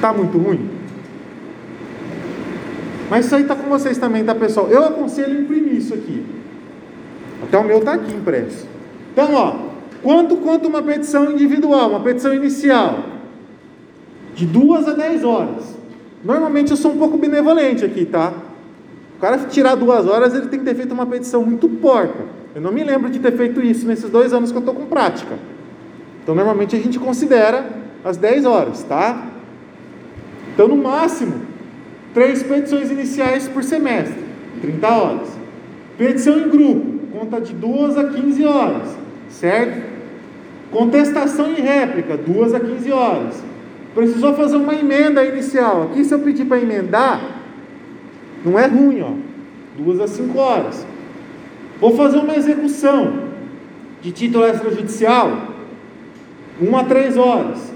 Tá muito ruim? Mas isso aí tá com vocês também, tá, pessoal? Eu aconselho imprimir isso aqui. Até o meu tá aqui impresso. Então, ó, quanto quanto uma petição individual, uma petição inicial? De duas a dez horas. Normalmente eu sou um pouco benevolente aqui, tá? O cara tirar duas horas, ele tem que ter feito uma petição muito porca. Eu não me lembro de ter feito isso nesses dois anos que eu estou com prática. Então, normalmente a gente considera as 10 horas, tá? Então, no máximo, três petições iniciais por semestre, 30 horas. Petição em grupo, conta de 2 a 15 horas, certo? Contestação em réplica, 2 a 15 horas. Precisou fazer uma emenda inicial. Aqui, se eu pedir para emendar, não é ruim, ó. Duas a cinco horas. Vou fazer uma execução de título extrajudicial. Uma a três horas.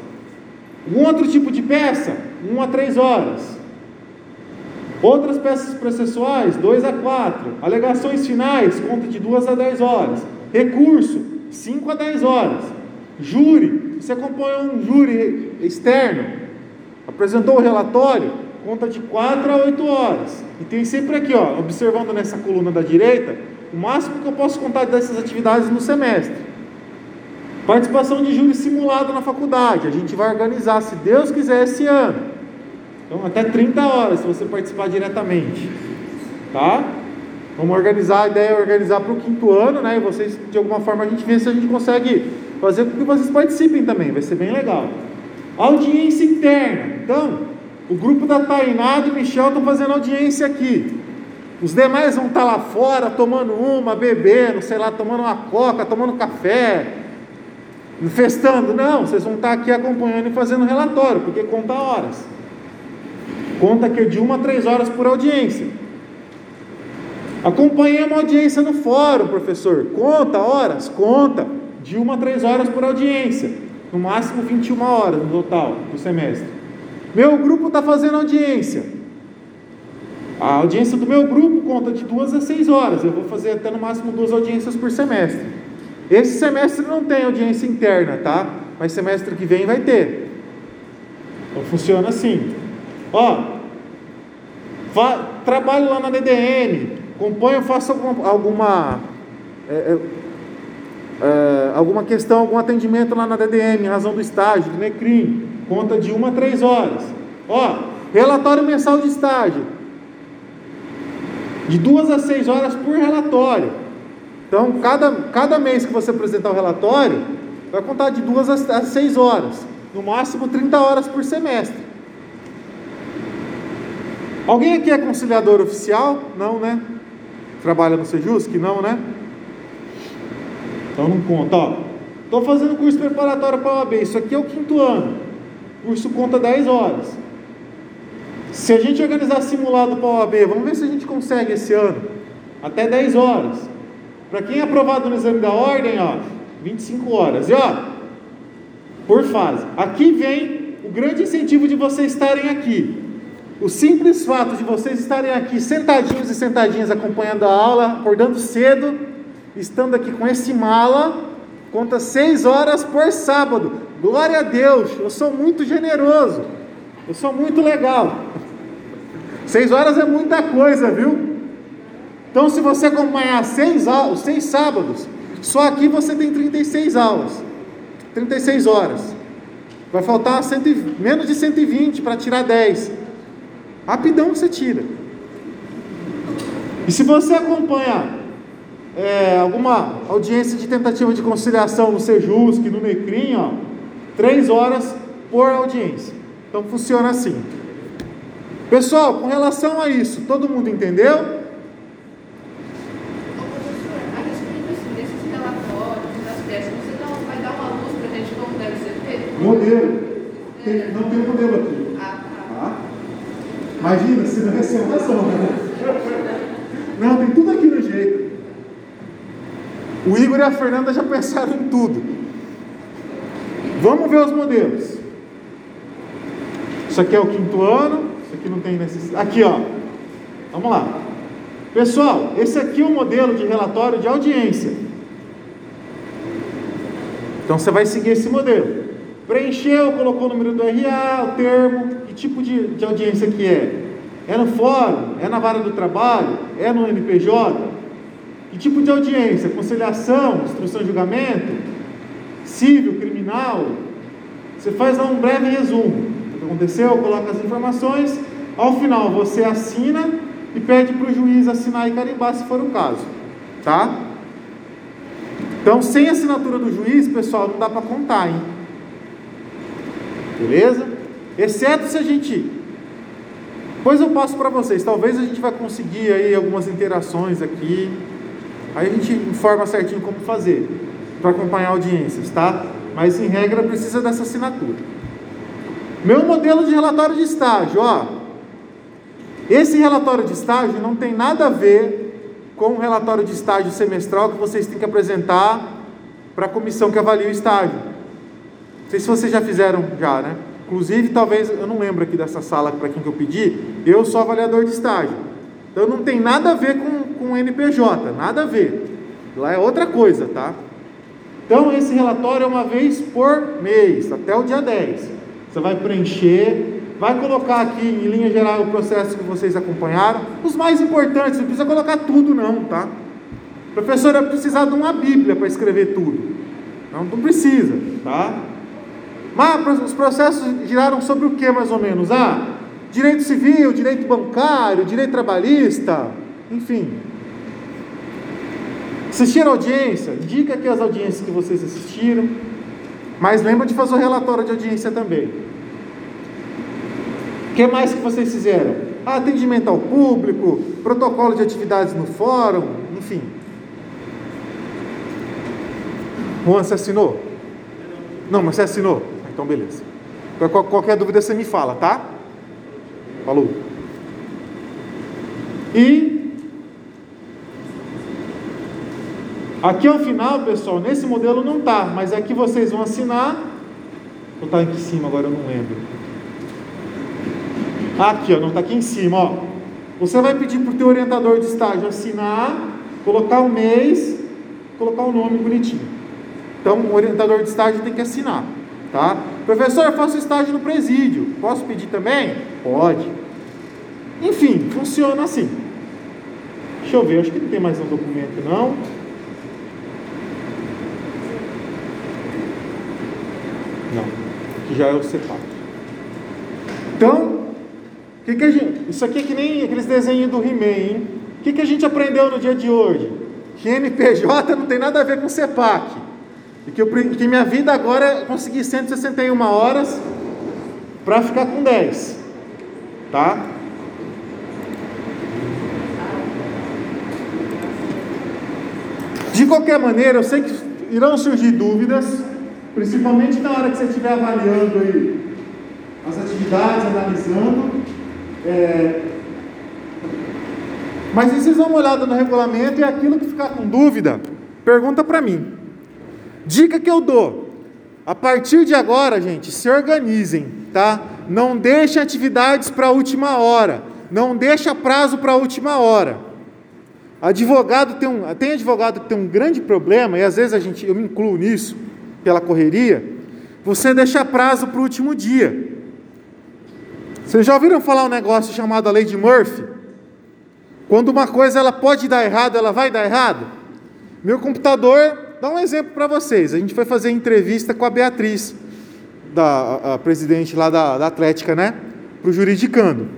Um outro tipo de peça, uma a três horas. Outras peças processuais, dois a quatro. Alegações finais, conta de duas a dez horas. Recurso, cinco a dez horas. Júri, você acompanha um júri externo, apresentou o relatório, conta de 4 a 8 horas. E tem sempre aqui, ó, observando nessa coluna da direita, o máximo que eu posso contar dessas atividades no semestre. Participação de júri simulado na faculdade. A gente vai organizar, se Deus quiser, esse ano. Então, até 30 horas, se você participar diretamente. Tá? Vamos organizar, a ideia é organizar para o quinto ano, né? E vocês, de alguma forma, a gente vê se a gente consegue fazer com que vocês participem também. Vai ser bem legal. Audiência interna. Então, o grupo da Tainá e Michel estão fazendo audiência aqui. Os demais vão estar lá fora tomando uma, bebendo, sei lá, tomando uma coca, tomando café, festando. Não, vocês vão estar aqui acompanhando e fazendo relatório, porque conta horas. Conta que é de uma a três horas por audiência. Acompanhei uma audiência no fórum, professor. Conta horas? Conta. De uma a três horas por audiência. No máximo 21 horas no total do semestre. Meu grupo está fazendo audiência. A audiência do meu grupo conta de duas a seis horas. Eu vou fazer até no máximo duas audiências por semestre. Esse semestre não tem audiência interna, tá? Mas semestre que vem vai ter. Então funciona assim. Ó, trabalho lá na DDM, acompanho, faço alguma, alguma, é, é, é, alguma questão, algum atendimento lá na DDM, em razão do estágio, do NECRIM conta de uma a três horas. Ó, relatório mensal de estágio. De duas a seis horas por relatório. Então, cada, cada mês que você apresentar o relatório, vai contar de duas a seis horas. No máximo 30 horas por semestre. Alguém aqui é conciliador oficial? Não, né? Trabalha no Sejusc? Não, né? Então não conta, ó. Estou fazendo curso preparatório para a OAB. Isso aqui é o quinto ano. Curso conta 10 horas. Se a gente organizar simulado para a OAB, vamos ver se a gente consegue esse ano. Até 10 horas. Para quem é aprovado no exame da ordem, ó, 25 horas. E ó, por fase. Aqui vem o grande incentivo de vocês estarem aqui. o simples fato de vocês estarem aqui sentadinhos e sentadinhas acompanhando a aula, acordando cedo, estando aqui com esse mala, conta seis horas por sábado. Glória a Deus, eu sou muito generoso, eu sou muito legal. Seis horas é muita coisa, viu? Então, se você acompanhar seis, seis sábados, só aqui você tem 36 aulas, 36 horas. Vai faltar cento, menos de 120 para tirar 10. Rapidão você tira. E se você acompanha é, alguma audiência de tentativa de conciliação no Sejusc, no Necrim, ó, três horas por audiência. Então funciona assim. Pessoal, com relação a isso, todo mundo entendeu? Modelo. Tem, não tem modelo aqui. Ah, tá. Imagina se não é restauração, né? Não, tem tudo aqui no jeito. O Igor e a Fernanda já pensaram em tudo. Vamos ver os modelos. Isso aqui é o quinto ano. Isso aqui não tem necessidade. Aqui, ó. Vamos lá. Pessoal, esse aqui é o modelo de relatório de audiência. Então você vai seguir esse modelo. Preencheu, colocou o número do RA, o termo, que tipo de, de audiência que é? É no fórum? É na vara do trabalho? É no NPJ? Que tipo de audiência? Conciliação, instrução de julgamento? Civil, criminal? Você faz lá um breve resumo. O que aconteceu? Coloca as informações. Ao final, você assina e pede para o juiz assinar e carimbar se for o caso. Tá? Então, sem assinatura do juiz, pessoal, não dá para contar, hein? Beleza? Exceto se a gente. Depois eu passo para vocês. Talvez a gente vai conseguir aí algumas interações aqui. Aí a gente informa certinho como fazer para acompanhar audiências, tá? Mas em regra precisa dessa assinatura. Meu modelo de relatório de estágio, ó. Esse relatório de estágio não tem nada a ver com o relatório de estágio semestral que vocês têm que apresentar para a comissão que avalia o estágio. Não sei se vocês já fizeram já, né? Inclusive, talvez, eu não lembro aqui dessa sala para quem que eu pedi, eu sou avaliador de estágio. Então não tem nada a ver com, com o NPJ, nada a ver. Lá é outra coisa, tá? Então esse relatório é uma vez por mês, até o dia 10. Você vai preencher, vai colocar aqui em linha geral o processo que vocês acompanharam. Os mais importantes, não precisa colocar tudo não, tá? Professor vai precisar de uma bíblia para escrever tudo. Não, não precisa, tá? Mas os processos giraram sobre o que mais ou menos? Ah, direito civil, direito bancário, direito trabalhista, enfim. Assistiram audiência? Indica aqui as audiências que vocês assistiram. Mas lembra de fazer o relatório de audiência também. O que mais que vocês fizeram? Ah, atendimento ao público, protocolo de atividades no fórum, enfim. Juan, você assinou? Não, mas você assinou? Então, beleza. Qualquer dúvida você me fala, tá? Falou. E aqui ao final, pessoal, nesse modelo não tá, mas aqui vocês vão assinar. Ou tá aqui em cima agora eu não lembro. Aqui, ó, não tá aqui em cima, ó. Você vai pedir para o teu orientador de estágio assinar, colocar o mês, colocar o nome bonitinho. Então, o orientador de estágio tem que assinar. Tá? Professor, eu faço estágio no presídio. Posso pedir também? Pode. Enfim, funciona assim. Deixa eu ver, acho que não tem mais um documento. Não, aqui já é o CEPAC. Então, que que gente, isso aqui é que nem aqueles desenhos do He-Man, hein? O que, que a gente aprendeu no dia de hoje? Que NPJ não tem nada a ver com CEPAC. E que, eu, que minha vida agora é conseguir 161 horas para ficar com 10. Tá? De qualquer maneira, eu sei que irão surgir dúvidas, principalmente na hora que você estiver avaliando aí as atividades, analisando. É... Mas vocês dão uma olhada no regulamento e aquilo que ficar com dúvida, pergunta para mim. Dica que eu dou: a partir de agora, gente, se organizem, tá? não deixe atividades para a última hora. Não deixa prazo para a última hora. Advogado tem um, tem advogado que tem um grande problema, e às vezes a gente, eu me incluo nisso, pela correria, você deixa prazo para o último dia. Vocês já ouviram falar um negócio chamado a lei de Murphy? Quando uma coisa ela pode dar errado, ela vai dar errado. Meu computador, dá um exemplo para vocês. A gente foi fazer entrevista com a Beatriz, da a presidente lá da, da Atlética, né? Para o juridicando.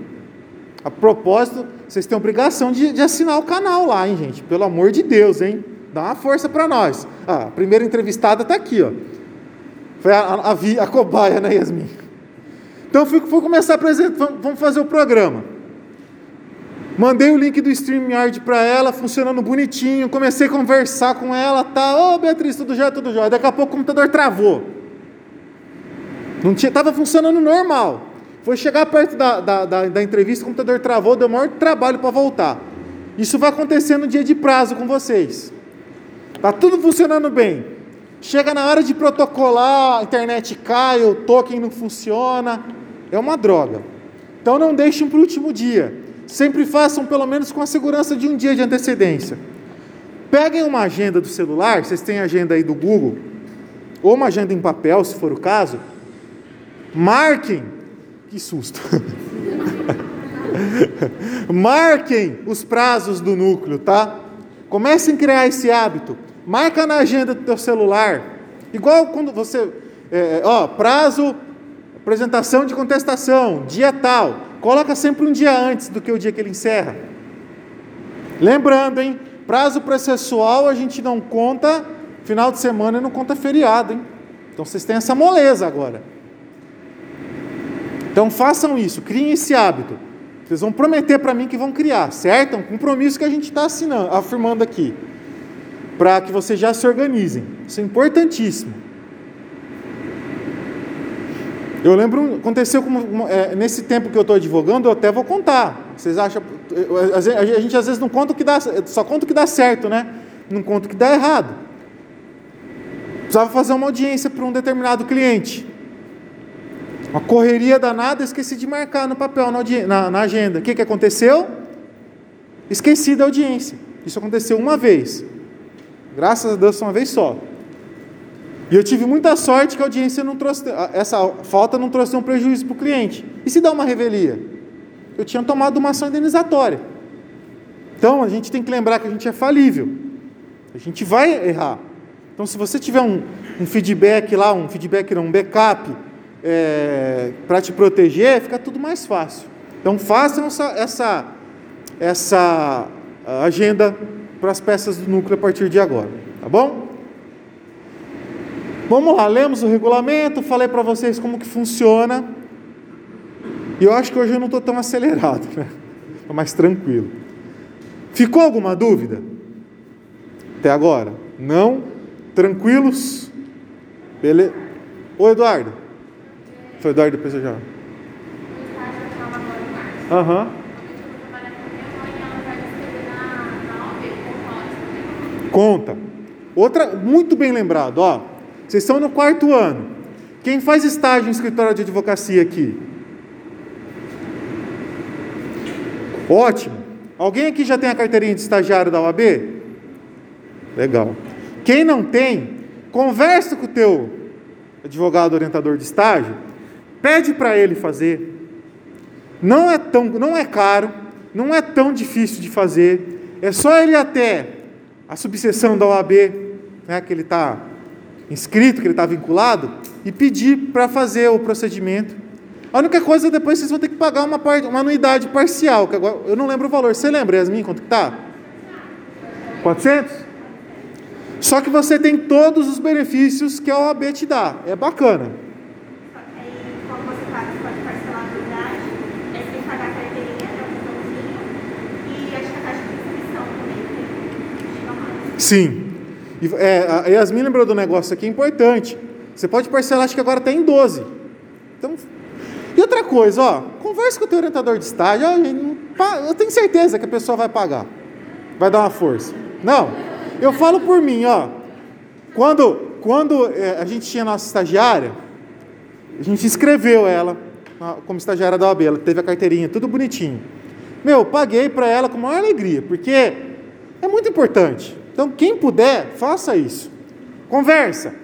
A propósito, vocês têm obrigação de, de, assinar o canal lá, hein, gente? Pelo amor de Deus, hein? Dá uma força para nós. Ah, a primeira entrevistada está aqui, ó. Foi a, a, a, a cobaia, né, Yasmin? Então fui, fui começar a apresentar, vamos fazer o programa. Mandei o link do StreamYard para ela, funcionando bonitinho. Comecei a conversar com ela, tá? Ô oh, Beatriz, tudo já, tudo já. Daqui a pouco o computador travou. Não tinha, tava funcionando normal. Foi chegar perto da, da, da, da entrevista, o computador travou, deu maior trabalho para voltar. Isso vai acontecer no dia de prazo com vocês. Tá tudo funcionando bem. Chega na hora de protocolar, a internet cai, o token não funciona é uma droga. Então não deixem para o último dia. Sempre façam pelo menos com a segurança de um dia de antecedência. Peguem uma agenda do celular, vocês têm agenda aí do Google, ou uma agenda em papel, se for o caso. Marquem, que susto. Marquem os prazos do núcleo, tá? Comecem a criar esse hábito. Marca na agenda do teu celular. Igual quando você, é, ó, prazo Apresentação de contestação, dia tal. Coloca sempre um dia antes do que o dia que ele encerra. Lembrando, hein? Prazo processual a gente não conta final de semana e não conta feriado, hein? Então vocês têm essa moleza agora. Então façam isso, criem esse hábito. Vocês vão prometer para mim que vão criar, certo? É um compromisso que a gente está assinando, afirmando aqui. Para que vocês já se organizem. Isso é importantíssimo. Eu lembro, aconteceu é, nesse tempo que eu estou advogando, eu até vou contar. Vocês acham. A gente às vezes não conta o que dá, só conta o que dá certo, né? Não conta o que dá errado. Precisava fazer uma audiência para um determinado cliente. Uma correria danada, esqueci de marcar no papel, na, na, na agenda. O que, que aconteceu? Esqueci da audiência. Isso aconteceu uma vez. Graças a Deus, uma vez só. E eu tive muita sorte que a audiência não trouxe, essa falta não trouxe um prejuízo para o cliente. E se dá uma revelia? Eu tinha tomado uma ação indenizatória. Então a gente tem que lembrar que a gente é falível. A gente vai errar. Então se você tiver um, um feedback lá, um feedback não, um backup é, para te proteger, fica tudo mais fácil. Então façam essa, essa, essa agenda para as peças do núcleo a partir de agora. Tá bom? Vamos lá, lemos o regulamento, falei para vocês como que funciona. E eu acho que hoje eu não estou tão acelerado, né? Estou mais tranquilo. Ficou alguma dúvida? Até agora? Não? Tranquilos? Beleza? Ô Eduardo. Foi Eduardo, depois eu já. Aham. Uhum. Conta. Outra, muito bem lembrado, ó. Vocês estão no quarto ano. Quem faz estágio em escritório de advocacia aqui? Ótimo. Alguém aqui já tem a carteirinha de estagiário da OAB? Legal. Quem não tem, conversa com o teu advogado orientador de estágio, pede para ele fazer. Não é tão, não é caro, não é tão difícil de fazer. É só ele até a subseção da OAB, né, que ele está inscrito, que ele está vinculado, e pedir para fazer o procedimento. A única coisa depois vocês vão ter que pagar uma, parte, uma anuidade parcial, que agora eu não lembro o valor. Você lembra, Yasmin, quanto que está? 400? Só que você tem todos os benefícios que a OAB te dá. É bacana. Sim. É, a Yasmin lembrou do negócio aqui importante. Você pode parcelar, acho que agora está em 12. Então, e outra coisa, ó, converse com o teu orientador de estágio. Ó, eu tenho certeza que a pessoa vai pagar. Vai dar uma força. Não, eu falo por mim, ó. Quando, quando é, a gente tinha nossa estagiária, a gente inscreveu ela. como estagiária da OAB, ela teve a carteirinha, tudo bonitinho. Meu, paguei para ela com maior alegria, porque é muito importante. Então, quem puder, faça isso. Conversa.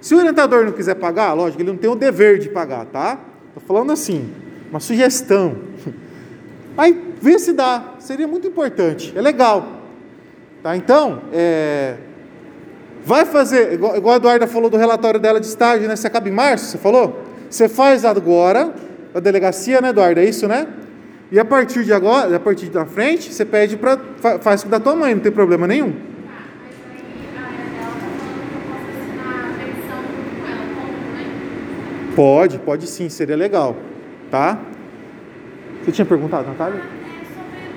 Se o orientador não quiser pagar, lógico, ele não tem o dever de pagar, tá? Estou falando assim, uma sugestão. Aí, vê se dá. Seria muito importante. É legal. Tá? Então, é... vai fazer, igual, a Eduarda falou do relatório dela de estágio, né? Você acaba em março, você falou? Você faz agora, a delegacia, né, Eduardo? É isso, né? E a partir de agora, a partir da frente, você pede para faz com da tua mãe, não tem problema nenhum. Pode, pode sim, seria legal, tá? Você tinha perguntado, Natália? Sobre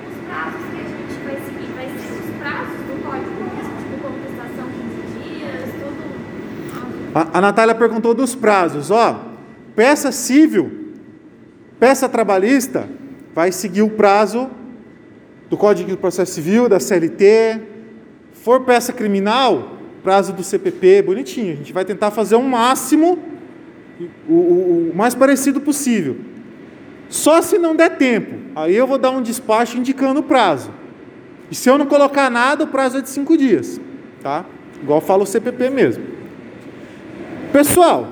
os prazos que a gente vai seguir. Vai ser os prazos do código mesmo, contestação 15 dias, tudo. A, a Natália perguntou dos prazos, ó. Peça civil, peça trabalhista, vai seguir o prazo do Código de Processo Civil, da CLT. For peça criminal, prazo do CPP, bonitinho. A gente vai tentar fazer o um máximo, o, o, o mais parecido possível. Só se não der tempo, aí eu vou dar um despacho indicando o prazo. E se eu não colocar nada, o prazo é de cinco dias, tá? Igual fala o CPP mesmo. Pessoal,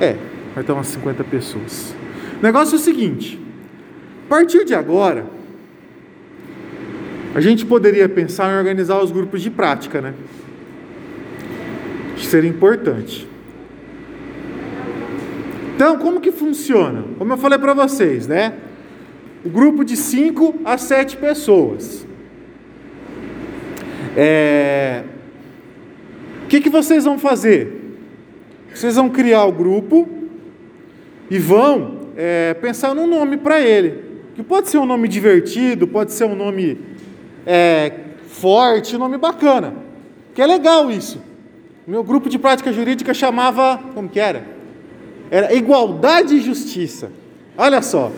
é, vai ter umas 50 pessoas. O negócio é o seguinte: a partir de agora, a gente poderia pensar em organizar os grupos de prática, né? Isso seria importante. Então, como que funciona? Como eu falei para vocês, né? O grupo de 5 a 7 pessoas. É... O que, que vocês vão fazer? Vocês vão criar o grupo e vão é, pensar num nome para ele. Que pode ser um nome divertido, pode ser um nome é, forte, um nome bacana. Que é legal isso. Meu grupo de prática jurídica chamava. Como que era? Era Igualdade e Justiça. Olha só.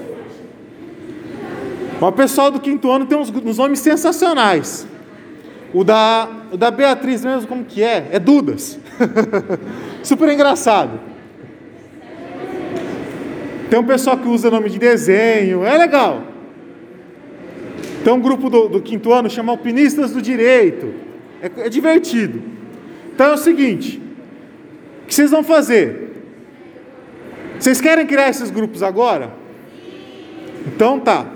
O pessoal do quinto ano tem uns, uns nomes sensacionais. O da, o da Beatriz mesmo, como que é? É Dudas. Super engraçado. Tem um pessoal que usa nome de desenho, é legal. Tem um grupo do, do quinto ano chama Alpinistas do Direito. É, é divertido. Então é o seguinte: o que vocês vão fazer? Vocês querem criar esses grupos agora? Então tá.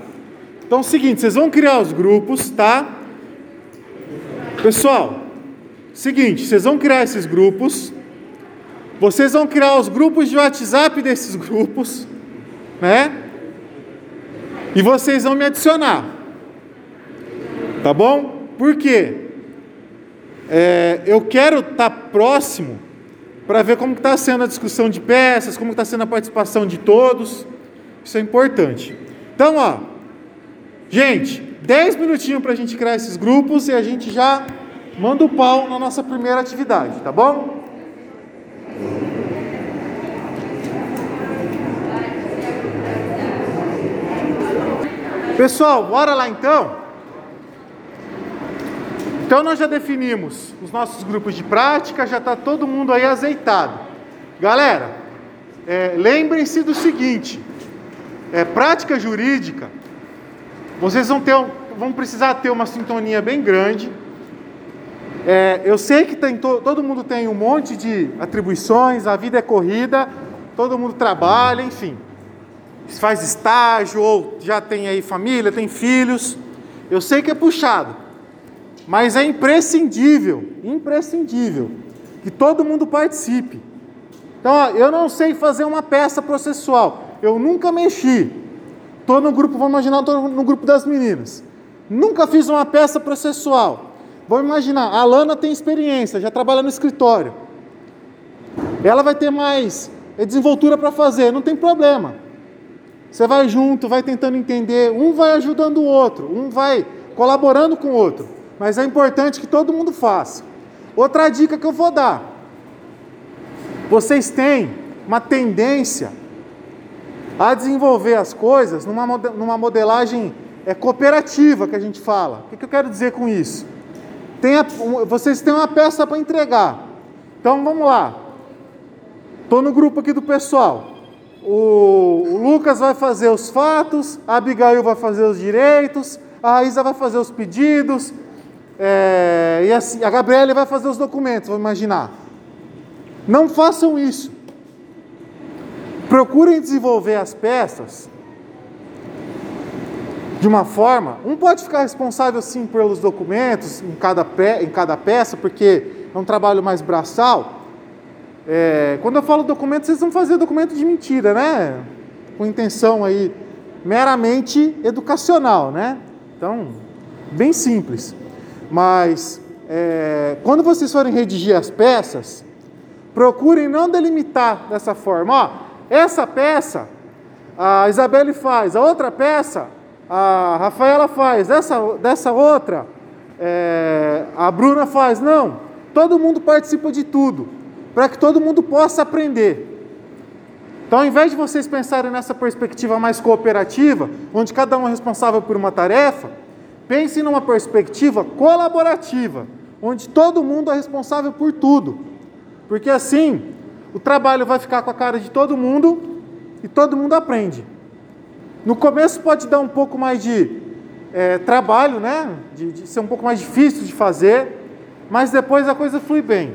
Então é o seguinte, vocês vão criar os grupos, tá? Pessoal, seguinte, vocês vão criar esses grupos. Vocês vão criar os grupos de WhatsApp desses grupos, né? E vocês vão me adicionar. Tá bom? Por quê? É, eu quero estar tá próximo para ver como está sendo a discussão de peças, como está sendo a participação de todos. Isso é importante. Então, ó, gente, 10 minutinhos para a gente criar esses grupos e a gente já manda o pau na nossa primeira atividade, tá bom? Pessoal, bora lá então? Então nós já definimos os nossos grupos de prática, já está todo mundo aí azeitado. Galera, é, lembrem-se do seguinte: é, prática jurídica, vocês vão, ter, vão precisar ter uma sintonia bem grande. É, eu sei que tem to, todo mundo tem um monte de atribuições, a vida é corrida, todo mundo trabalha, enfim. Faz estágio, ou já tem aí família, tem filhos. Eu sei que é puxado. Mas é imprescindível, imprescindível, que todo mundo participe. Então, ó, eu não sei fazer uma peça processual, eu nunca mexi. Estou no grupo, vamos imaginar, estou no grupo das meninas. Nunca fiz uma peça processual. Vamos imaginar, a Lana tem experiência, já trabalha no escritório. Ela vai ter mais desenvoltura para fazer, não tem problema. Você vai junto, vai tentando entender, um vai ajudando o outro, um vai colaborando com o outro mas é importante que todo mundo faça. Outra dica que eu vou dar: vocês têm uma tendência a desenvolver as coisas numa, numa modelagem é, cooperativa que a gente fala. O que, eu quero dizer com isso? Tem a, vocês têm uma peça para entregar. Então vamos lá. Estou no grupo aqui do pessoal. O, Lucas vai fazer os fatos, a Abigail vai fazer os direitos, a Raíza vai fazer os pedidos, é, e assim, a Gabriela vai fazer os documentos, vou imaginar. Não façam isso. Procurem desenvolver as peças de uma forma. Um pode ficar responsável sim pelos documentos em cada, pe, em cada peça, porque é um trabalho mais braçal. É, quando eu falo documento, vocês vão fazer documento de mentira, né? Com intenção aí meramente educacional, né? Então, bem simples. Mas é, quando vocês forem redigir as peças, procurem não delimitar dessa forma. Ó, essa peça a Isabelle faz, a outra peça a Rafaela faz, essa, dessa outra é, a Bruna faz. Não, todo mundo participa de tudo, para que todo mundo possa aprender. Então, ao invés de vocês pensarem nessa perspectiva mais cooperativa, onde cada um é responsável por uma tarefa, pense numa perspectiva colaborativa, onde todo mundo é responsável por tudo. Porque assim, o trabalho vai ficar com a cara de todo mundo e todo mundo aprende. No começo pode dar um pouco mais de é, trabalho, né? De, de, ser um pouco mais difícil de fazer, mas depois a coisa flui bem.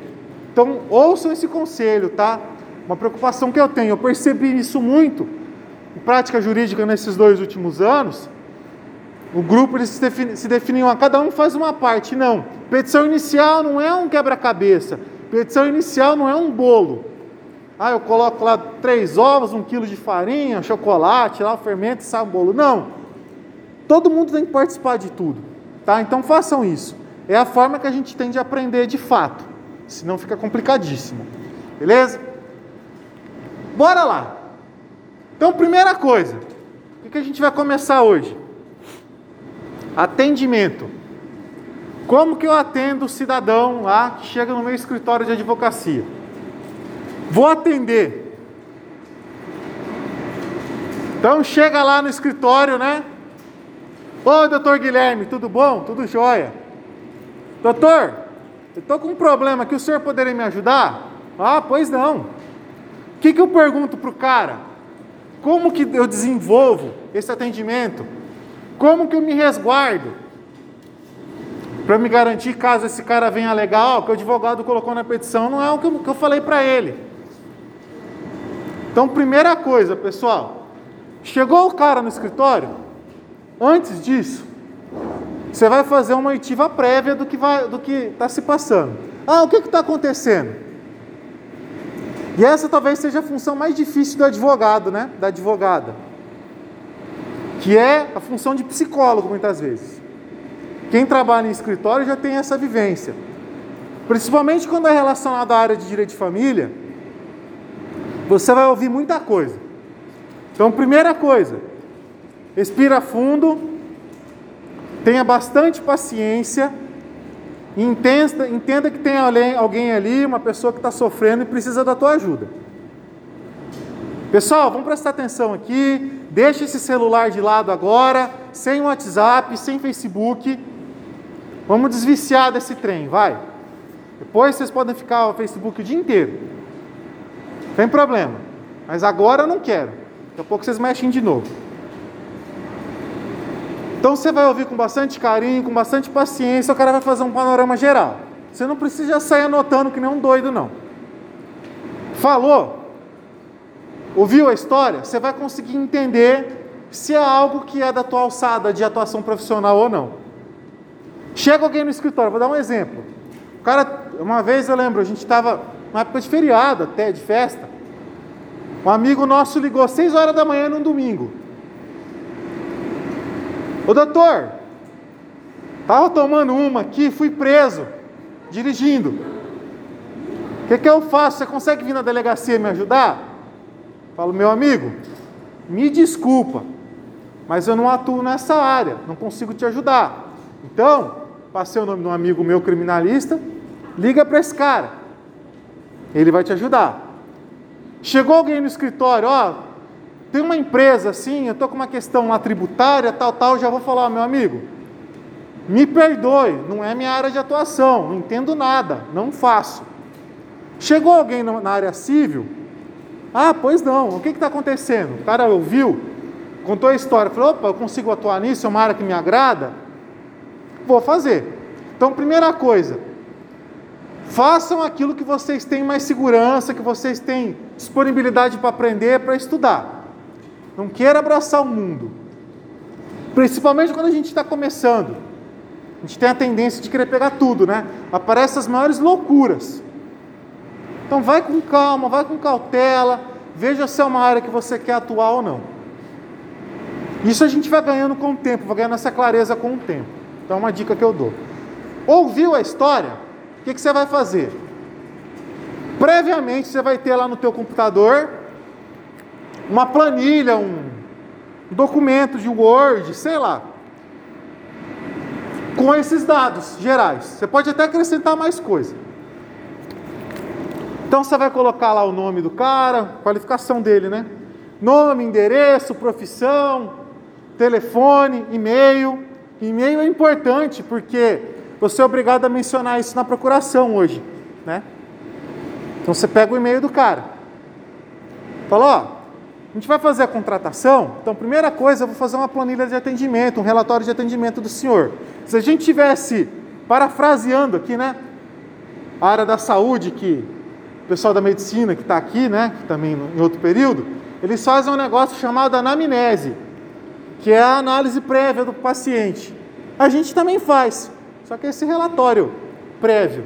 Então ouçam esse conselho, tá? Uma preocupação que eu tenho, eu percebi isso muito em prática jurídica nesses dois últimos anos. O grupo eles se, defini, se definiam, cada um faz uma parte. Não, petição inicial não é um quebra-cabeça. Petição inicial não é um bolo. Ah, eu coloco lá três ovos, um quilo de farinha, chocolate, lá o fermento e sai um bolo. Não. Todo mundo tem que participar de tudo. Tá? Então façam isso. É a forma que a gente tem de aprender de fato. Senão fica complicadíssimo. Beleza? Bora lá. Então, primeira coisa. O que a gente vai começar hoje? Atendimento. Como que eu atendo o cidadão lá que chega no meu escritório de advocacia? Vou atender. Então chega lá no escritório, né? Oi, doutor Guilherme, tudo bom? Tudo jóia. Doutor, estou com um problema aqui, o senhor poderia me ajudar? Ah, pois não. O que, que eu pergunto para o cara? Como que eu desenvolvo esse atendimento? Como que eu me resguardo? Para me garantir, caso esse cara venha alegar, ó, que o advogado colocou na petição, não é o que eu, que eu falei para ele. Então, primeira coisa, pessoal, chegou o cara no escritório, antes disso, você vai fazer uma oitiva prévia do que vai, do que está se passando. Ah, o que está acontecendo? E essa talvez seja a função mais difícil do advogado, né? Da advogada, que é a função de psicólogo muitas vezes. Quem trabalha em escritório já tem essa vivência, principalmente quando é relacionado à área de direito de família você vai ouvir muita coisa. Então, primeira coisa, respira fundo, tenha bastante paciência, entenda, entenda que tem alguém ali, uma pessoa que está sofrendo e precisa da tua ajuda. Pessoal, vamos prestar atenção aqui. Deixe esse celular de lado agora, sem WhatsApp, sem Facebook. Vamos desviciar desse trem, vai. Depois vocês podem ficar no Facebook o dia inteiro. Tem problema. Mas agora eu não quero. Daqui a pouco vocês mexem de novo. Então você vai ouvir com bastante carinho, com bastante paciência, o cara vai fazer um panorama geral. Você não precisa sair anotando que nem um doido, não. Falou? Ouviu a história? Você vai conseguir entender se é algo que é da tua alçada de atuação profissional ou não. Chega alguém no escritório, vou dar um exemplo. O cara, uma vez eu lembro, a gente estava uma época de feriado até, de festa. Um amigo nosso ligou às 6 horas da manhã num domingo. Ô doutor, estava tomando uma aqui, fui preso, dirigindo. O que, que eu faço? Você consegue vir na delegacia me ajudar? Falo, meu amigo, me desculpa, mas eu não atuo nessa área, não consigo te ajudar. Então, passei o nome de um amigo meu criminalista, liga para esse cara. Ele vai te ajudar. Chegou alguém no escritório, ó, tem uma empresa assim, eu estou com uma questão lá tributária, tal, tal, já vou falar, meu amigo, me perdoe, não é minha área de atuação, não entendo nada, não faço. Chegou alguém na área civil, Ah, pois não. O que está acontecendo? O cara ouviu, contou a história, falou: opa, eu consigo atuar nisso, é uma área que me agrada. Vou fazer. Então, primeira coisa, façam aquilo que vocês têm mais segurança, que vocês têm disponibilidade para aprender, para estudar. Não queira abraçar o mundo. Principalmente quando a gente está começando. A gente tem a tendência de querer pegar tudo, né? Aparecem as maiores loucuras. Então vai com calma, vai com cautela, veja se é uma área que você quer atuar ou não. Isso a gente vai ganhando com o tempo, vai ganhando essa clareza com o tempo. Então é uma dica que eu dou. Ouviu a história? O que, que você vai fazer? Previamente você vai ter lá no teu computador uma planilha, um documento de Word, sei lá, com esses dados gerais. Você pode até acrescentar mais coisa. Então você vai colocar lá o nome do cara, qualificação dele, né? Nome, endereço, profissão, telefone, e-mail. E-mail é importante porque você é obrigado a mencionar isso na procuração hoje, né? Então você pega o e-mail do cara. Fala, ó, gente vai fazer a contratação, então primeira coisa, eu vou fazer uma planilha de atendimento, um relatório de atendimento do senhor. Se a gente tivesse parafraseando aqui, né? A área da saúde, que o pessoal da medicina que está aqui, né? Também em outro período, eles fazem um negócio chamado anamnese, que é a análise prévia do paciente. A gente também faz, só que esse relatório prévio.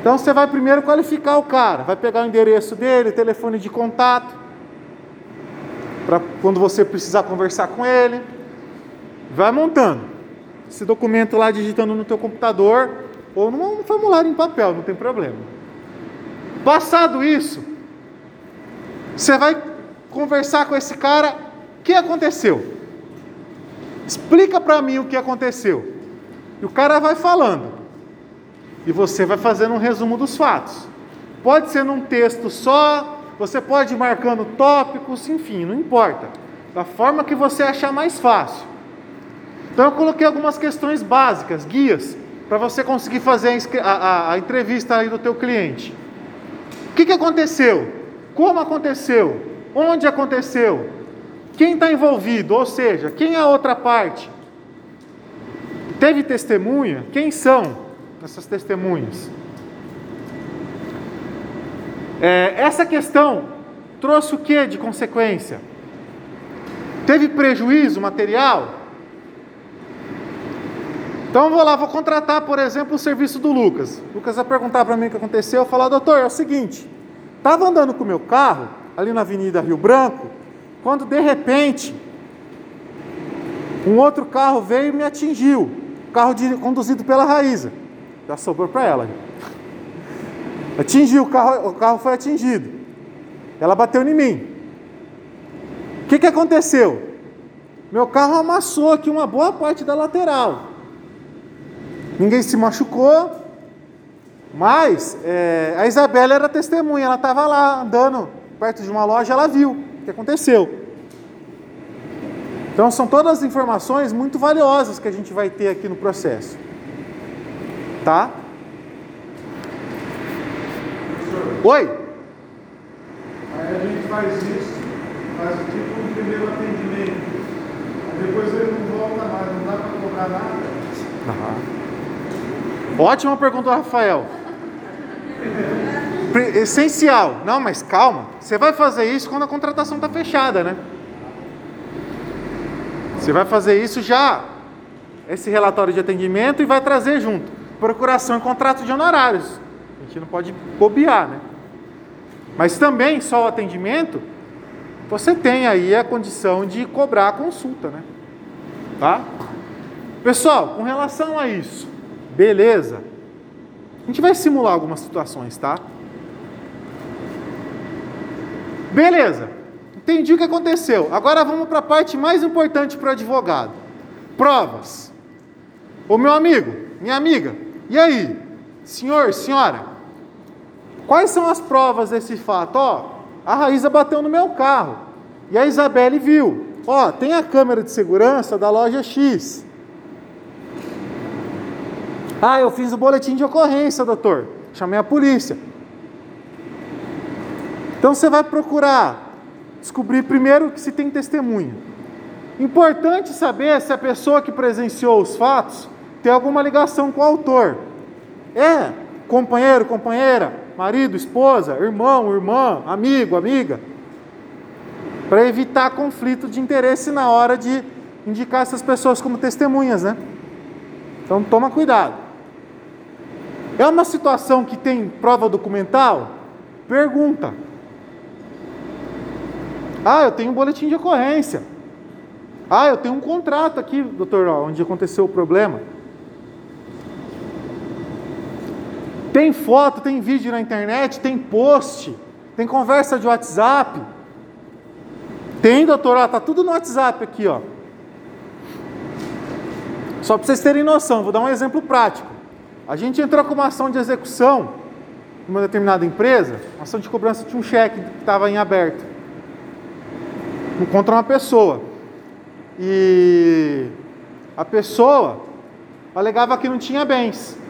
Então você vai primeiro qualificar o cara, vai pegar o endereço dele, telefone de contato, para quando você precisar conversar com ele. Vai montando esse documento lá digitando no teu computador ou num formulário em papel, não tem problema. Passado isso, você vai conversar com esse cara, o que aconteceu? Explica para mim o que aconteceu. E o cara vai falando. E você vai fazendo um resumo dos fatos. Pode ser num texto só, você pode ir marcando tópicos, enfim, não importa. Da forma que você achar mais fácil. Então eu coloquei algumas questões básicas, guias, para você conseguir fazer a, a, a, entrevista aí do teu cliente. O que, que aconteceu? Como aconteceu? Onde aconteceu? Quem está envolvido? Ou seja, quem é a outra parte? Teve testemunha? Quem são essas testemunhas? É, essa questão trouxe o que de consequência? Teve prejuízo material? Então vou lá, vou contratar, por exemplo, o serviço do Lucas. O Lucas vai perguntar para mim o que aconteceu. Eu falar, doutor, é o seguinte: estava andando com o meu carro ali na Avenida Rio Branco, quando de repente um outro carro veio e me atingiu. Carro de, conduzido pela Raíza. Já sobrou para ela. Atingiu, o carro, o carro foi atingido. Ela bateu em mim. O que, que aconteceu? Meu carro amassou aqui uma boa parte da lateral. Ninguém se machucou, mas é, a Isabela era testemunha, ela estava lá andando perto de uma loja, ela viu o que aconteceu. Então são todas informações muito valiosas que a gente vai ter aqui no processo. Tá? Oi? Aí a gente faz isso, faz tipo um primeiro atendimento. Aí depois ele não volta mais, não dá para cobrar nada. Uhum. Ótima pergunta, Rafael. Essencial. Não, mas calma. Você vai fazer isso quando a contratação está fechada, né? Você vai fazer isso já, esse relatório de atendimento, e vai trazer junto procuração e contrato de honorários. A gente não pode bobear, né? Mas também só o atendimento, você tem aí a condição de cobrar a consulta, né? Tá? Pessoal, com relação a isso, beleza? A gente vai simular algumas situações, tá? Beleza. Entendi o que aconteceu. Agora vamos para a parte mais importante para o advogado: provas. Ô meu amigo, minha amiga, e aí? Senhor, senhora, Quais são as provas desse fato? Ó, a Raíza bateu no meu carro e a Isabelle viu. Ó, tem a câmera de segurança da loja X. Ah, eu fiz o boletim de ocorrência, doutor. Chamei a polícia. Então você vai procurar descobrir primeiro se tem testemunha. Importante saber se a pessoa que presenciou os fatos tem alguma ligação com o autor. É companheiro, companheira, marido, esposa, irmão, irmã, amigo, amiga. Para evitar conflito de interesse na hora de indicar essas pessoas como testemunhas, né? Então toma cuidado. É uma situação que tem prova documental? Pergunta. Ah, eu tenho um boletim de ocorrência. Ah, eu tenho um contrato aqui, doutor, onde aconteceu o problema. Tem foto, tem vídeo na internet, tem post, tem conversa de WhatsApp. Tem, doutor, ó, tá tudo no WhatsApp aqui, ó. Só para vocês terem noção, vou dar um exemplo prático. A gente entrou com uma ação de execução numa determinada empresa, uma ação de cobrança de um cheque que estava em aberto contra uma pessoa. E a pessoa alegava que não tinha bens.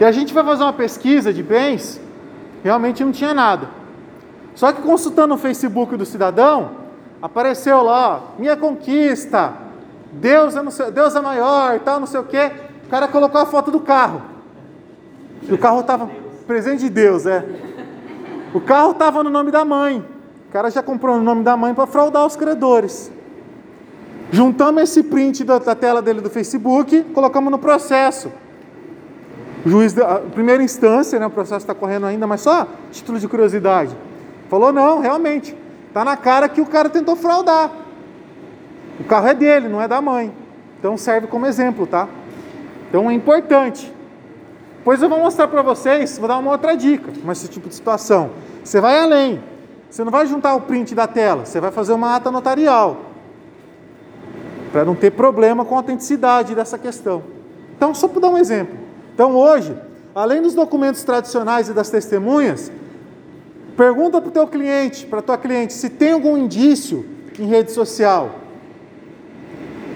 E a gente vai fazer uma pesquisa de bens, realmente não tinha nada. Só que consultando o Facebook do cidadão, apareceu lá, minha conquista, Deus é, seu, Deus é maior, tal, não sei o quê. O cara colocou a foto do carro. E o carro estava presente de Deus, é. O carro estava no nome da mãe. O cara já comprou o nome da mãe para fraudar os credores. Juntamos esse print da, da, tela dele do Facebook, colocamos no processo. O juiz, a primeira instância, né, o processo está correndo ainda, mas só título de curiosidade. Falou: não, realmente, está na cara que o cara tentou fraudar. O carro é dele, não é da mãe. Então serve como exemplo, tá? Então é importante. Depois eu vou mostrar para vocês, vou dar uma outra dica, mas esse tipo de situação. Você vai além. Você não vai juntar o print da tela, você vai fazer uma ata notarial. Para não ter problema com a autenticidade dessa questão. Então, só para dar um exemplo. Então, hoje, além dos documentos tradicionais e das testemunhas, pergunta para o teu cliente, para a tua cliente, se tem algum indício em rede social,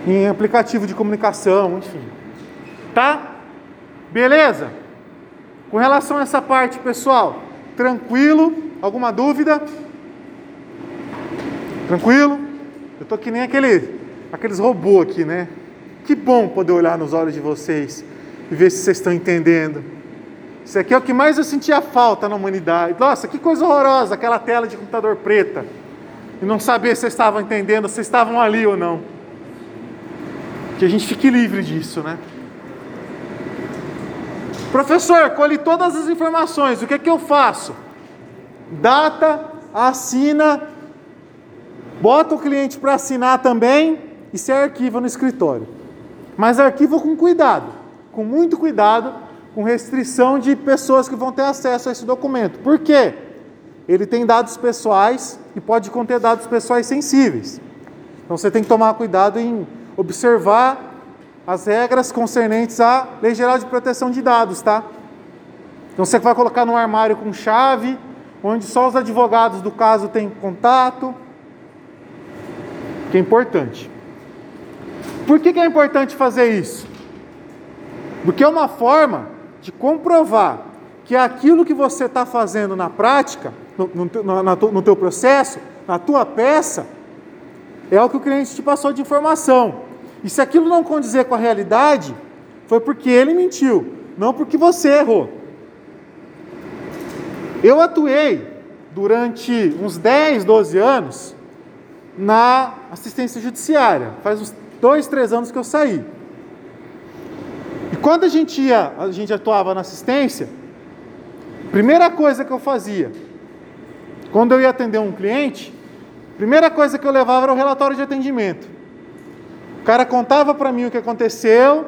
em aplicativo de comunicação, enfim. Tá? Beleza? Com relação a essa parte, pessoal, tranquilo? Alguma dúvida? Tranquilo? Eu tô que nem aquele, aqueles robôs aqui, né? Que bom poder olhar nos olhos de vocês e ver se vocês estão entendendo. Isso aqui é o que mais eu sentia falta na humanidade. Nossa, que coisa horrorosa, aquela tela de computador preta. E não saber se vocês estavam entendendo, se estavam ali ou não. Que a gente fique livre disso, né? Professor, colhi todas as informações, o que é que eu faço? Data, assina Bota o cliente para assinar também e se arquiva no escritório. Mas arquiva com cuidado, com muito cuidado, com restrição de pessoas que vão ter acesso a esse documento. Por quê? Ele tem dados pessoais e pode conter dados pessoais sensíveis. Então você tem que tomar cuidado em observar as regras concernentes à Lei Geral de Proteção de Dados, tá? Então você vai colocar no armário com chave, onde só os advogados do caso têm contato que é importante. Por que, que é importante fazer isso? Porque é uma forma de comprovar que aquilo que você está fazendo na prática, no, no, na, no teu processo, na tua peça, é o que o cliente te passou de informação. E se aquilo não condizer com a realidade, foi porque ele mentiu, não porque você errou. Eu atuei durante uns 10, 12 anos na assistência judiciária. Faz uns dois, três anos que eu saí. E quando a gente ia, a gente atuava na assistência, primeira coisa que eu fazia, quando eu ia atender um cliente, primeira coisa que eu levava era o relatório de atendimento. O cara contava para mim o que aconteceu,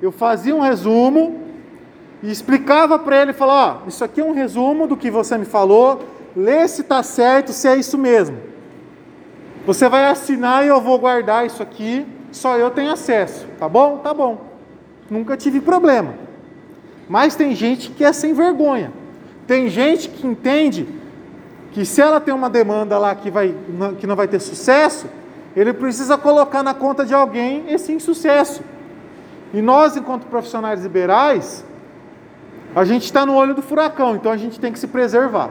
eu fazia um resumo e explicava para ele, falava, ó, isso aqui é um resumo do que você me falou, lê se está certo, se é isso mesmo. Você vai assinar e eu vou guardar isso aqui, só eu tenho acesso, tá bom? Tá bom. Nunca tive problema. Mas tem gente que é sem vergonha. Tem gente que entende que se ela tem uma demanda lá que, vai, que não vai ter sucesso, ele precisa colocar na conta de alguém esse insucesso. E nós, enquanto profissionais liberais, a gente está no olho do furacão, então a gente tem que se preservar.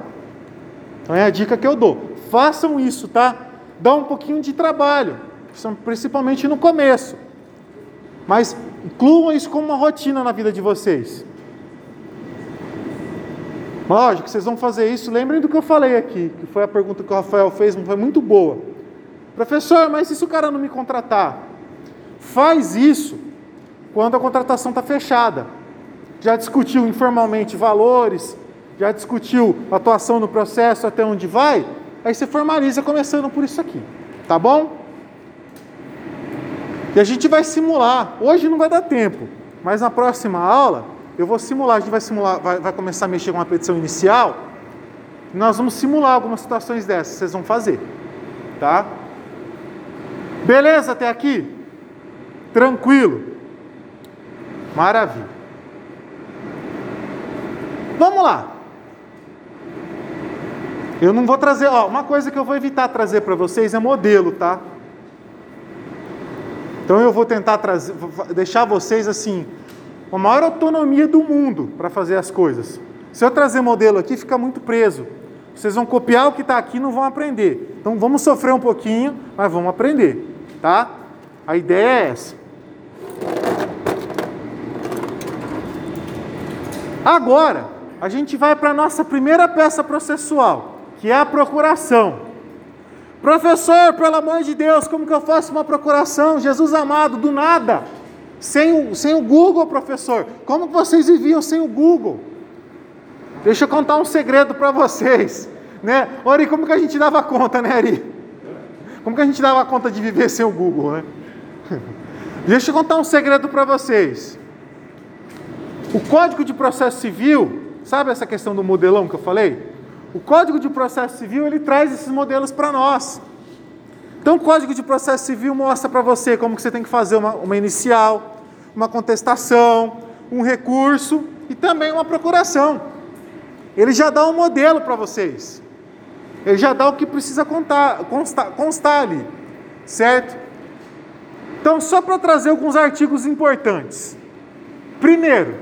Então é a dica que eu dou. Façam isso, tá? Dá um pouquinho de trabalho, principalmente no começo. Mas incluam isso como uma rotina na vida de vocês. Lógico, vocês vão fazer isso. Lembrem do que eu falei aqui, que foi a pergunta que o Rafael fez, foi muito boa. Professor, mas e se o cara não me contratar? Faz isso quando a contratação está fechada. Já discutiu informalmente valores, já discutiu atuação no processo, até onde vai? Aí você formaliza começando por isso aqui, tá bom? E a gente vai simular. Hoje não vai dar tempo, mas na próxima aula eu vou simular. A gente vai simular, vai, vai começar a mexer com uma petição inicial. Nós vamos simular algumas situações dessas. Vocês vão fazer, tá? Beleza até aqui? Tranquilo? Maravilha. Vamos lá. Eu não vou trazer, ó, uma coisa que eu vou evitar trazer para vocês é modelo, tá? Então eu vou tentar trazer, deixar vocês assim, a maior autonomia do mundo para fazer as coisas. Se eu trazer modelo aqui, fica muito preso. Vocês vão copiar o que está aqui e não vão aprender. Então vamos sofrer um pouquinho, mas vamos aprender, tá? A ideia é essa. Agora, a gente vai para a nossa primeira peça processual, que é a procuração. Professor, pelo amor de Deus, como que eu faço uma procuração? Jesus amado, do nada. Sem o, sem o Google, professor. Como que vocês viviam sem o Google? Deixa eu contar um segredo para vocês. Né? Ori, como que a gente dava conta, né, Ari? Como que a gente dava conta de viver sem o Google, né? Deixa eu contar um segredo para vocês. O Código de Processo Civil, sabe essa questão do modelão que eu falei? O Código de Processo Civil ele traz esses modelos para nós. Então, o Código de Processo Civil mostra para você como que você tem que fazer uma, uma inicial, uma contestação, um recurso e também uma procuração. Ele já dá um modelo para vocês. Ele já dá o que precisa contar, constar, constar ali, certo? Então, só para trazer alguns artigos importantes. Primeiro,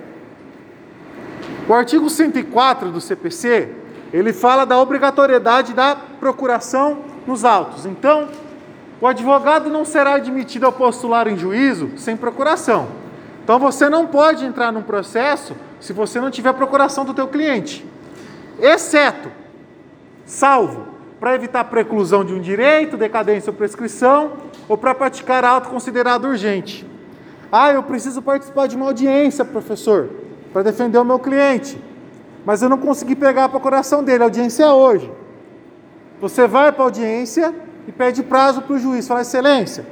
o artigo 104 do CPC, ele fala da obrigatoriedade da procuração nos autos. Então, o advogado não será admitido a postular em juízo sem procuração. Então, você não pode entrar num processo se você não tiver procuração do teu cliente. Exceto, salvo, para evitar preclusão de um direito, decadência ou prescrição, ou para praticar auto considerado urgente. Ah, eu preciso participar de uma audiência, professor, para defender o meu cliente mas eu não consegui pegar a procuração dele, a audiência é hoje. Você vai para a audiência e pede prazo para o juiz, fala, excelência,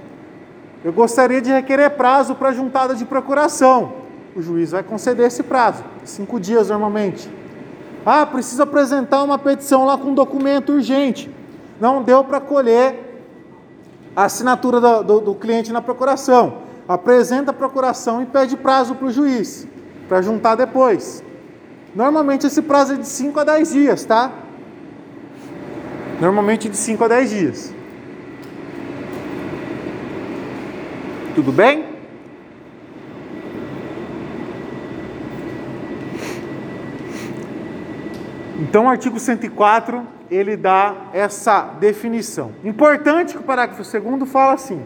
eu gostaria de requerer prazo para a juntada de procuração. O juiz vai conceder esse prazo, cinco dias normalmente. Ah, preciso apresentar uma petição lá com um documento urgente. Não deu para colher a assinatura do, do, do cliente na procuração. Apresenta a procuração e pede prazo para o juiz, para juntar depois. Normalmente esse prazo é de 5 a 10 dias, tá? Normalmente de 5 a 10 dias. Tudo bem? Então, o artigo 104, ele dá essa definição. Importante que o parágrafo 2 fala assim: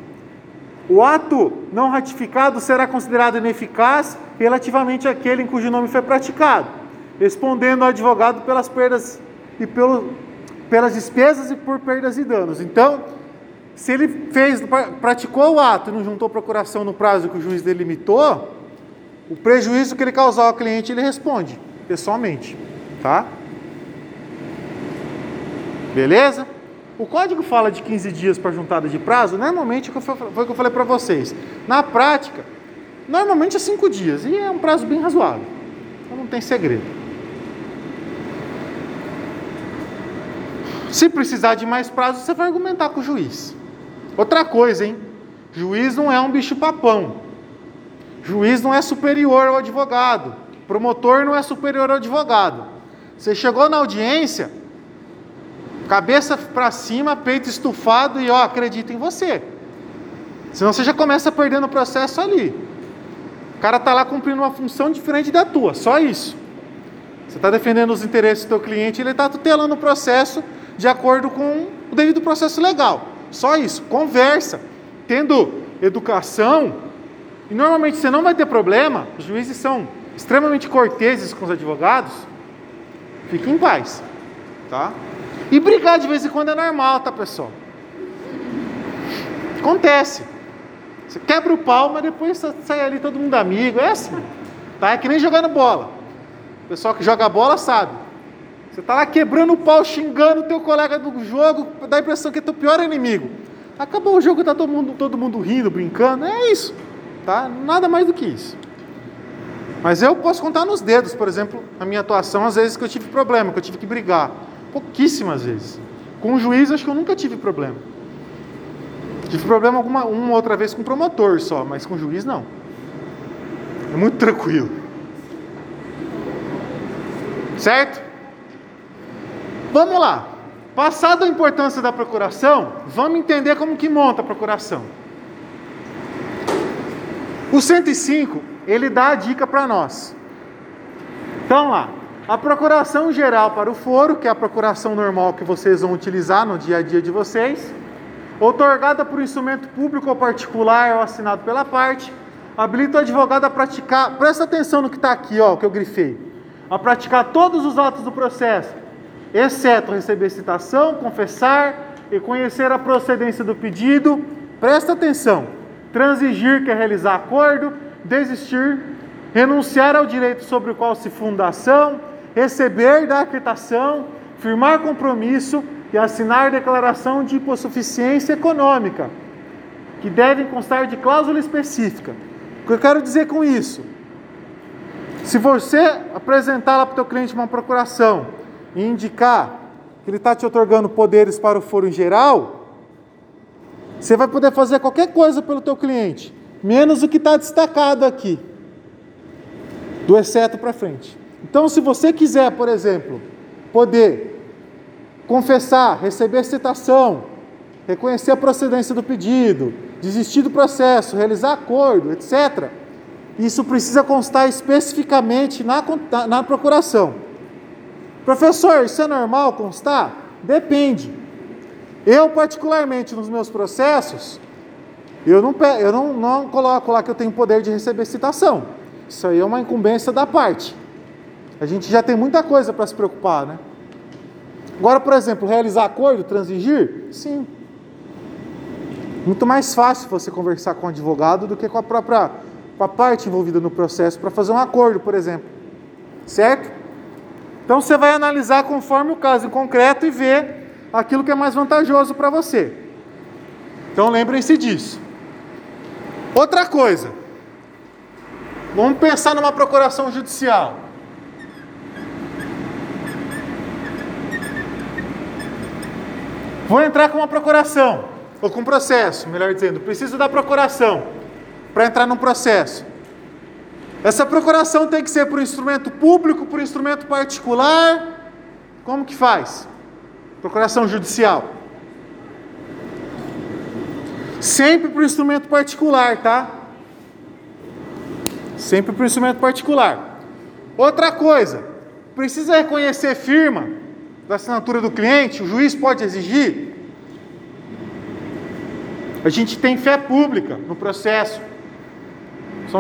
o ato não ratificado será considerado ineficaz relativamente àquele em cujo nome foi praticado respondendo ao advogado pelas perdas e pelo, pelas despesas e por perdas e danos. Então, se ele fez, praticou o ato e não juntou procuração no prazo que o juiz delimitou, o prejuízo que ele causar ao cliente ele responde pessoalmente, tá? Beleza? O código fala de 15 dias para juntada de prazo, normalmente foi o que eu falei para vocês. Na prática, normalmente é 5 dias e é um prazo bem razoável. Então não tem segredo. Se precisar de mais prazo, você vai argumentar com o juiz. Outra coisa, hein? Juiz não é um bicho papão. Juiz não é superior ao advogado. Promotor não é superior ao advogado. Você chegou na audiência, cabeça para cima, peito estufado e ó, acredita em você. Senão você já começa perdendo o processo ali. O cara tá lá cumprindo uma função diferente da tua, só isso. Você está defendendo os interesses do teu cliente, ele está tutelando o processo de acordo com o devido processo legal. Só isso. Conversa. Tendo educação, e normalmente você não vai ter problema, os juízes são extremamente corteses com os advogados, fique em paz. Tá? E brigar de vez em quando é normal, tá, pessoal? Acontece. Você quebra o pau, mas depois sai ali todo mundo amigo. É assim. Tá? É que nem jogando bola. O pessoal que joga bola sabe. Você tá lá quebrando o pau, xingando o teu colega do jogo, dá a impressão que é teu pior inimigo. Acabou o jogo, tá todo mundo, todo mundo rindo, brincando. É isso. Tá? Nada mais do que isso. Mas eu posso contar nos dedos, por exemplo, a minha atuação, às vezes que eu tive problema, que eu tive que brigar. Pouquíssimas vezes. Com o juiz, acho que eu nunca tive problema. Tive problema alguma, uma outra vez com o promotor só, mas com o juiz não. É muito tranquilo. Certo? Vamos lá. Passada a importância da procuração, vamos entender como que monta a procuração. O 105, ele dá a dica para nós. Então lá, a procuração geral para o foro, que é a procuração normal que vocês vão utilizar no dia a dia de vocês, otorgada por instrumento público ou particular ou assinado pela parte, habilita o advogado a praticar, presta atenção no que está aqui, ó, que eu grifei, a praticar todos os atos do processo, exceto receber citação, confessar e conhecer a procedência do pedido, presta atenção, transigir, que é realizar acordo, desistir, renunciar ao direito sobre o qual se funda a ação, receber da aquietação, firmar compromisso e assinar declaração de hipossuficiência econômica, que devem constar de cláusula específica. O que eu quero dizer com isso? Se você apresentar lá para o teu cliente uma procuração e indicar que ele está te otorgando poderes para o foro em geral, você vai poder fazer qualquer coisa pelo teu cliente, menos o que está destacado aqui, do exceto para frente. Então, se você quiser, por exemplo, poder confessar, receber citação, reconhecer a procedência do pedido, desistir do processo, realizar acordo, etc. Isso precisa constar especificamente na, na procuração. Professor, isso é normal constar? Depende. Eu, particularmente, nos meus processos, eu não, eu não, não coloco lá que eu tenho poder de receber citação. Isso aí é uma incumbência da parte. A gente já tem muita coisa para se preocupar, né? Agora, por exemplo, realizar acordo, transigir? Sim. Muito mais fácil você conversar com o advogado do que com a própria com a parte envolvida no processo para fazer um acordo, por exemplo. Certo? Então você vai analisar conforme o caso em concreto e ver aquilo que é mais vantajoso para você. Então lembrem-se disso. Outra coisa. Vamos pensar numa procuração judicial. Vou entrar com uma procuração, ou com processo, melhor dizendo, preciso da procuração para entrar num processo. Essa procuração tem que ser por instrumento público, por instrumento particular. Como que faz? Procuração judicial. Sempre por instrumento particular, tá? Sempre por instrumento particular. Outra coisa, precisa reconhecer firma da assinatura do cliente, o juiz pode exigir. A gente tem fé pública no processo.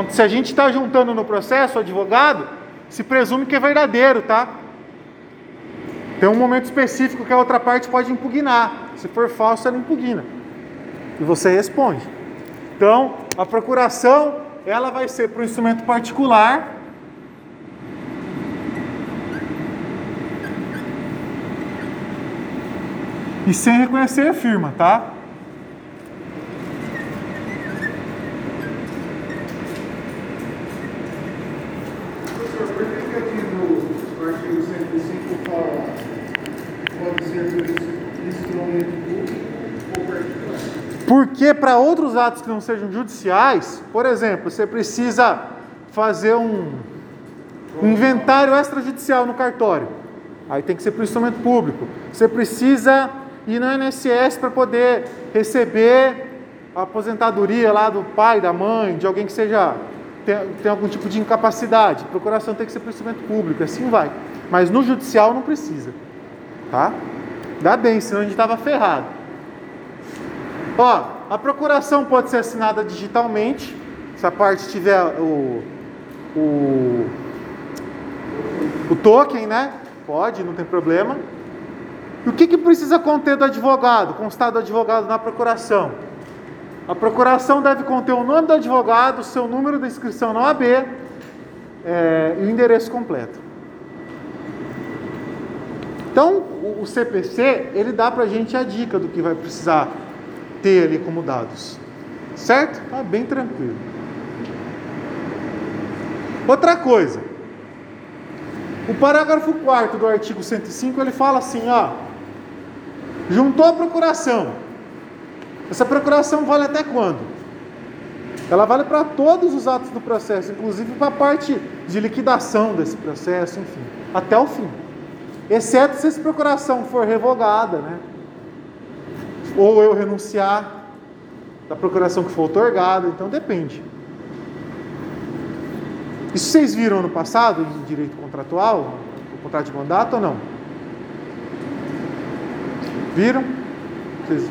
Se a gente está juntando no processo o advogado, se presume que é verdadeiro, tá? Tem um momento específico que a outra parte pode impugnar. Se for falso, ela impugna. E você responde. Então, a procuração, ela vai ser para o instrumento particular e sem reconhecer a firma, tá? Professor, por que que aqui no artigo 105 fala pode ser pelo instrumento público ou particular? Para outros atos que não sejam judiciais, por exemplo, você precisa fazer um, inventário extrajudicial no cartório. Aí tem que ser para o instrumento público. Você precisa e no INSS para poder receber a aposentadoria lá do pai, da mãe, de alguém que seja tem, tem algum tipo de incapacidade. Procuração tem que ser para o instrumento público, assim vai. Mas no judicial não precisa. Tá? Dá bem, senão a gente estava ferrado. Ó, a procuração pode ser assinada digitalmente, se a parte tiver o, o, o token, né? Pode, não tem problema. E o que, que precisa conter do advogado, constar do advogado na procuração? A procuração deve conter o nome do advogado, seu número de inscrição na OAB é, e o endereço completo. Então, o CPC, ele dá para a gente a dica do que vai precisar ter ali como dados. Certo? Tá bem tranquilo. Outra coisa. O parágrafo 4 do artigo 105, ele fala assim, ó. Juntou a procuração. Essa procuração vale até quando? Ela vale para todos os atos do processo, inclusive para a parte de liquidação desse processo, enfim, até o fim. Exceto se essa procuração for revogada, né? Ou eu renunciar da procuração que for otorgada, então depende. Isso vocês viram no passado, em direito contratual, o contrato de mandato ou não? Viram? Vocês...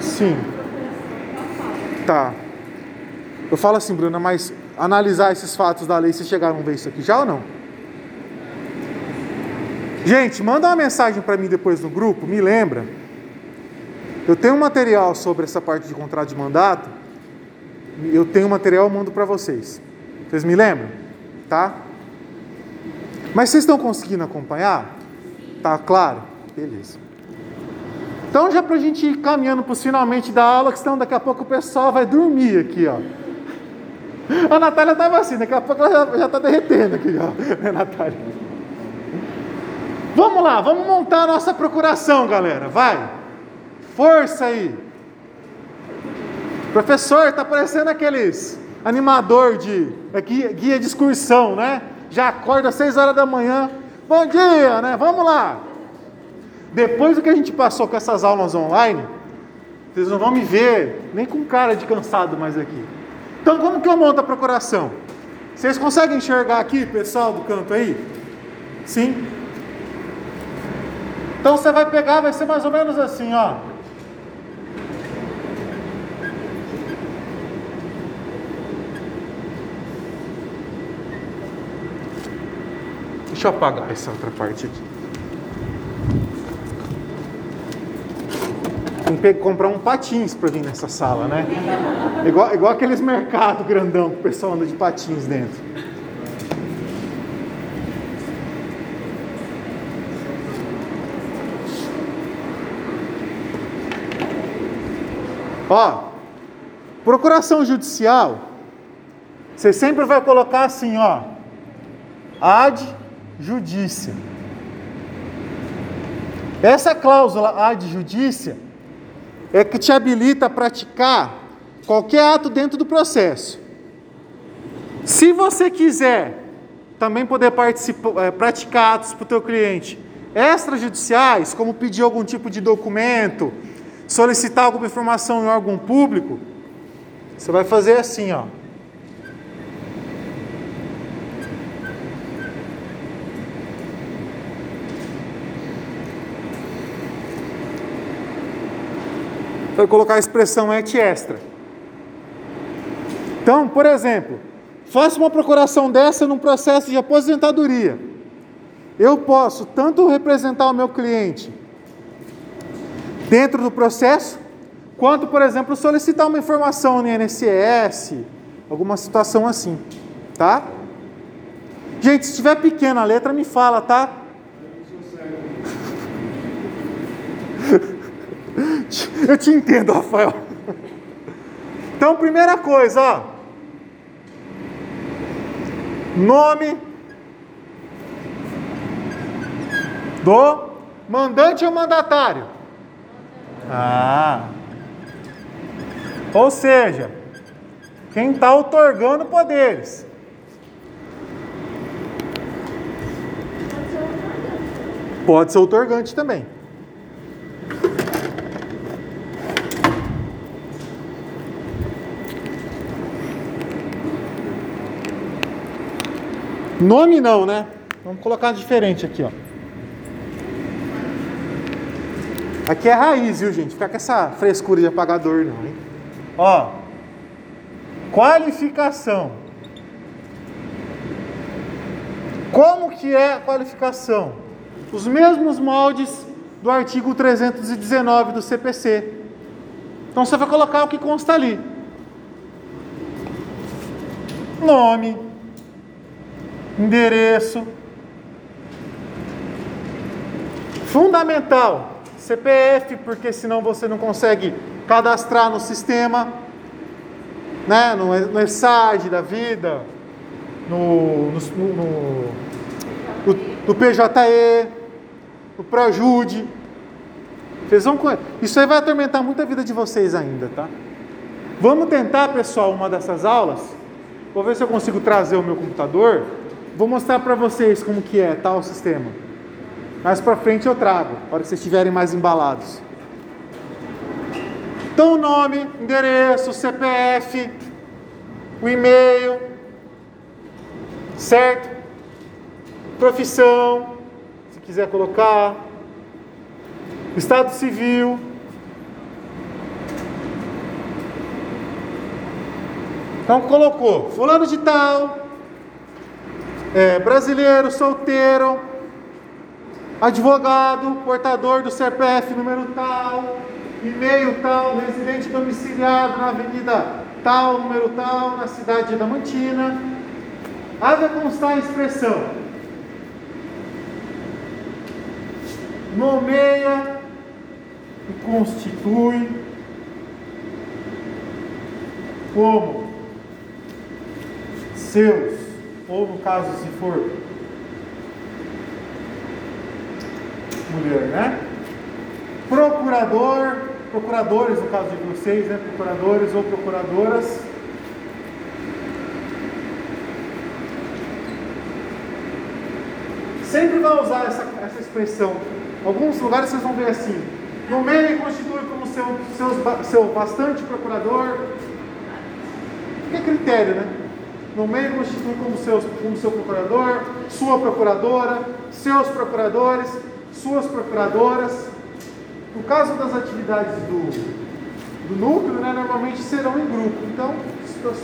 Sim. Tá. Eu falo assim, Bruna, mas analisar esses fatos da lei, vocês chegaram a ver isso aqui já ou não? Gente, manda uma mensagem para mim depois no grupo, me lembra. Eu tenho um material sobre essa parte de contrato de mandato. Eu tenho um material, eu mando para vocês. Vocês me lembram? Tá? Mas vocês estão conseguindo acompanhar? Tá claro? Beleza. Então, já para a gente ir caminhando para finalmente da aula, que senão daqui a pouco o pessoal vai dormir aqui, ó. A Natália estava assim, daqui a pouco ela já está derretendo aqui, ó. Né, Natália? Vamos lá, vamos montar a nossa procuração, galera. Vai. Força aí. Professor, está parecendo aqueles animador de é guia, guia de excursão, né? Já acorda às 6 horas da manhã. Bom dia, né? Vamos lá. Depois do que a gente passou com essas aulas online, vocês não vão me ver nem com cara de cansado mais aqui. Então, como que eu monto a procuração? Vocês conseguem enxergar aqui, pessoal do canto aí? Sim? Então você vai pegar, vai ser mais ou menos assim, ó. Deixa eu apagar essa outra parte aqui. Tem que comprar um patins para vir nessa sala, né? Igual, igual aqueles mercados grandão que o pessoal anda de patins dentro. Ó, procuração judicial, você sempre vai colocar assim, ó, ad judícia. Essa cláusula ad judícia é que te habilita a praticar qualquer ato dentro do processo. Se você quiser também poder participar, praticar atos para o teu cliente extrajudiciais, como pedir algum tipo de documento, solicitar alguma informação em órgão público, você vai fazer assim, ó. Vai colocar a expressão et extra. Então, por exemplo, faça uma procuração dessa num processo de aposentadoria. Eu posso tanto representar o meu cliente dentro do processo, quanto, por exemplo, solicitar uma informação no INSS, alguma situação assim, tá? Gente, se tiver pequena a letra, me fala, tá? Eu te entendo, Rafael. Então, primeira coisa, ó. Nome do mandante ou mandatário? Ah. Ou seja, quem está otorgando poderes. Pode ser otorgante também. Nome não, né? Vamos colocar diferente aqui, ó. Aqui é raiz, viu, gente? Fica com essa frescura de apagador, não, hein? Ó. Qualificação. Como que é a qualificação? Os mesmos moldes do artigo 319 do CPC. Então você vai colocar o que consta ali. Nome, endereço, fundamental, CPF, porque senão você não consegue cadastrar no sistema, né? no, no ESAG da vida, no, no, no, no, no PJE, no Projude. Vocês vão, isso aí vai atormentar muito a vida de vocês ainda, tá? Vamos tentar, pessoal, uma dessas aulas. Vou ver se eu consigo trazer o meu computador. Vou mostrar para vocês como que é tal tá, sistema. Mais para frente eu trago, para que vocês estiverem mais embalados. Então, nome, endereço, CPF, o e-mail, certo? Profissão, se quiser colocar, Estado civil. Então colocou, fulano de tal, é, brasileiro, solteiro, advogado, portador do CPF número tal, e-mail tal, residente domiciliado na avenida tal, número tal, na cidade de Damantina. Haja constar a expressão. Nomeia e constitui como seus, ou no caso se for mulher, né? Procurador, procuradores no caso de vocês, né? Procuradores ou procuradoras. Sempre vai usar essa, essa expressão. Alguns lugares vocês vão ver assim. No meio constitui como seu, seus, seu bastante procurador. Que critério, né? No meio constitui como, seus, como seu procurador, sua procuradora, seus procuradores, suas procuradoras. No caso das atividades do, do núcleo, né, normalmente serão em grupo. Então,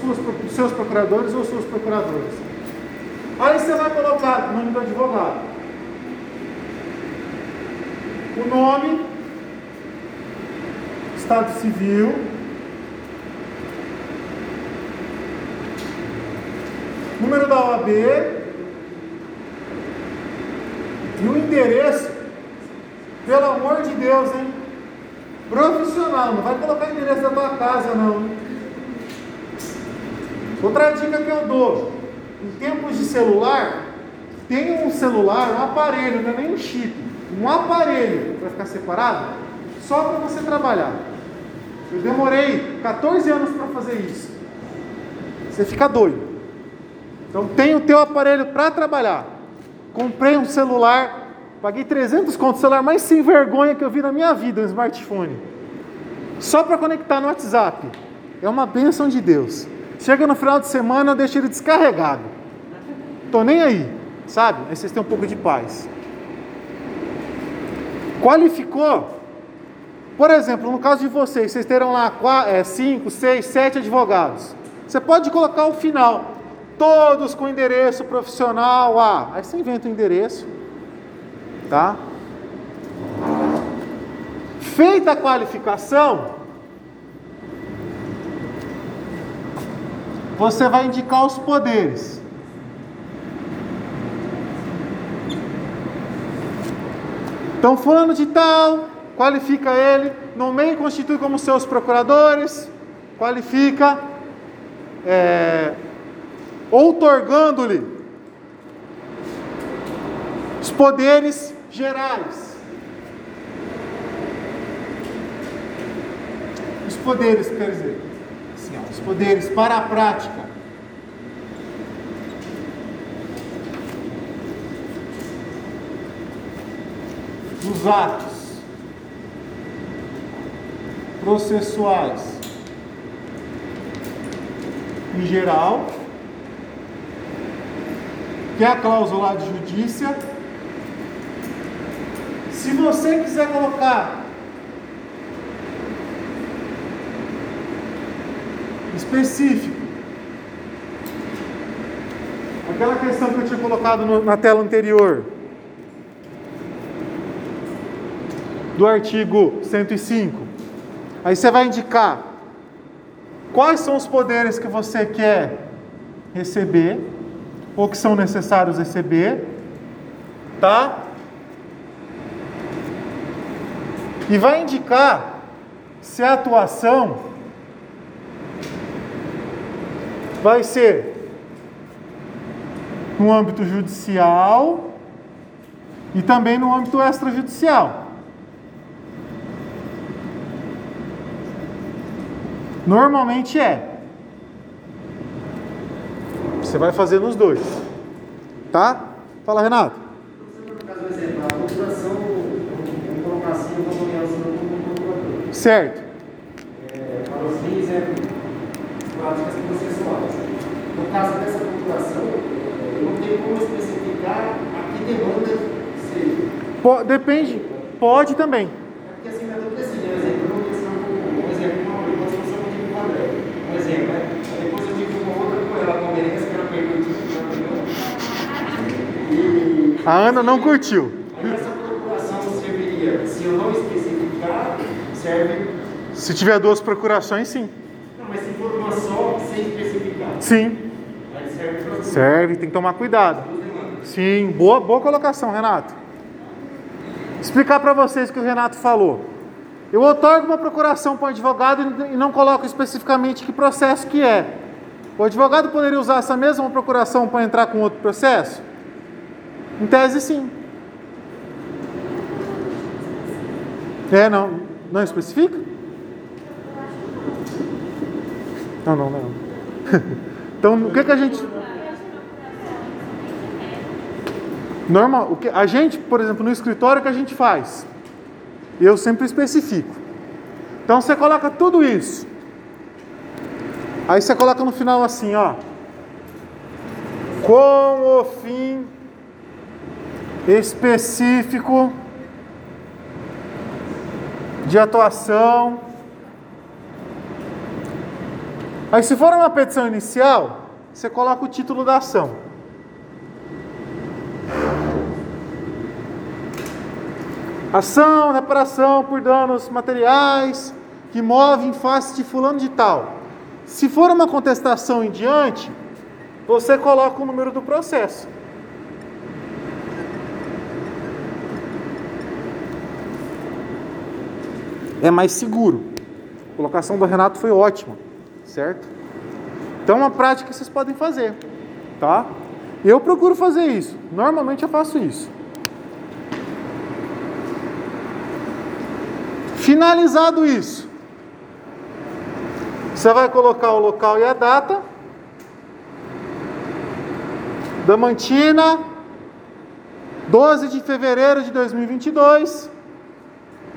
suas, seus procuradores ou suas procuradoras. Aí você vai colocar o nome do advogado. O nome, Estado Civil, número da OAB e o endereço pelo amor de Deus, hein? Profissional, não vai colocar endereço da tua casa, não. Outra dica que eu dou: em tempos de celular, tem um celular, um aparelho, não é nem um chip, um aparelho para ficar separado, só para você trabalhar. Eu demorei 14 anos para fazer isso. Você fica doido. Então tem o teu aparelho para trabalhar. Comprei um celular Paguei 300 contos, o celular mais sem vergonha que eu vi na minha vida, um smartphone. Só para conectar no WhatsApp. É uma bênção de Deus. Chega no final de semana, eu deixo ele descarregado. Tô nem aí, sabe? Aí vocês têm um pouco de paz. Qualificou? Por exemplo, no caso de vocês, vocês terão lá 5, 6, 7 advogados. Você pode colocar o final, todos com endereço profissional A. Aí você inventa o endereço, Tá? Feita a qualificação, você vai indicar os poderes. Então, fulano de tal, qualifica ele, nomeia e constitui como seus procuradores, qualifica, é, outorgando-lhe os poderes gerais. Os poderes, quer dizer, assim, ó, os poderes para a prática. Dos atos processuais em geral que é a cláusula de judícia. Se você quiser colocar específico, aquela questão que eu tinha colocado no, na tela anterior, do artigo 105, aí você vai indicar quais são os poderes que você quer receber, ou que são necessários receber, tá? E vai indicar se a atuação vai ser no âmbito judicial e também no âmbito extrajudicial. Normalmente é. Você vai fazer nos dois. Tá? Fala, Renato. Caso exemplo, a procuração, vamos colocar assim, eu vou nomear o senhor como procurador. Certo. É, fins é práticas processuais. No caso dessa procuração, eu não tenho como especificar a que demanda seja. Depende. Pode também. É porque assim, tudo assim, um exemplo, eu não pensar um, exemplo, uma depois eu sou motivo com o André. Um exemplo, Depois eu digo uma outra com ela, a palmeirense, que ela pergunta E A Ana não curtiu. essa procuração serviria, se eu não especificar, serve. Se tiver duas procurações, sim. Não, mas se for uma só, sem especificar, Sim. aí serve para Serve, tem que tomar cuidado. Sim, boa, boa colocação, Renato. Explicar para vocês o que o Renato falou. Eu otorgo uma procuração para o advogado e não coloco especificamente que processo que é. O advogado poderia usar essa mesma procuração para entrar com outro processo? Em tese, sim. É, não. Não especifica? Não, não, não. Então, o que, que a gente. Normal, o que a gente, por exemplo, no escritório o que a gente faz? Eu sempre especifico. Então você coloca tudo isso. Aí você coloca no final assim, ó. Com o fim específico de atuação. Aí se for uma petição inicial, você coloca o título da ação. Ação, reparação por danos materiais que move em face de fulano de tal. Se for uma contestação em diante, você coloca o número do processo. É mais seguro. A colocação do Renato foi ótima, certo? Então é uma prática que vocês podem fazer, tá? Eu procuro fazer isso. Normalmente eu faço isso. Finalizado isso, você vai colocar o local e a data. Damantina, 12 de fevereiro de 2022.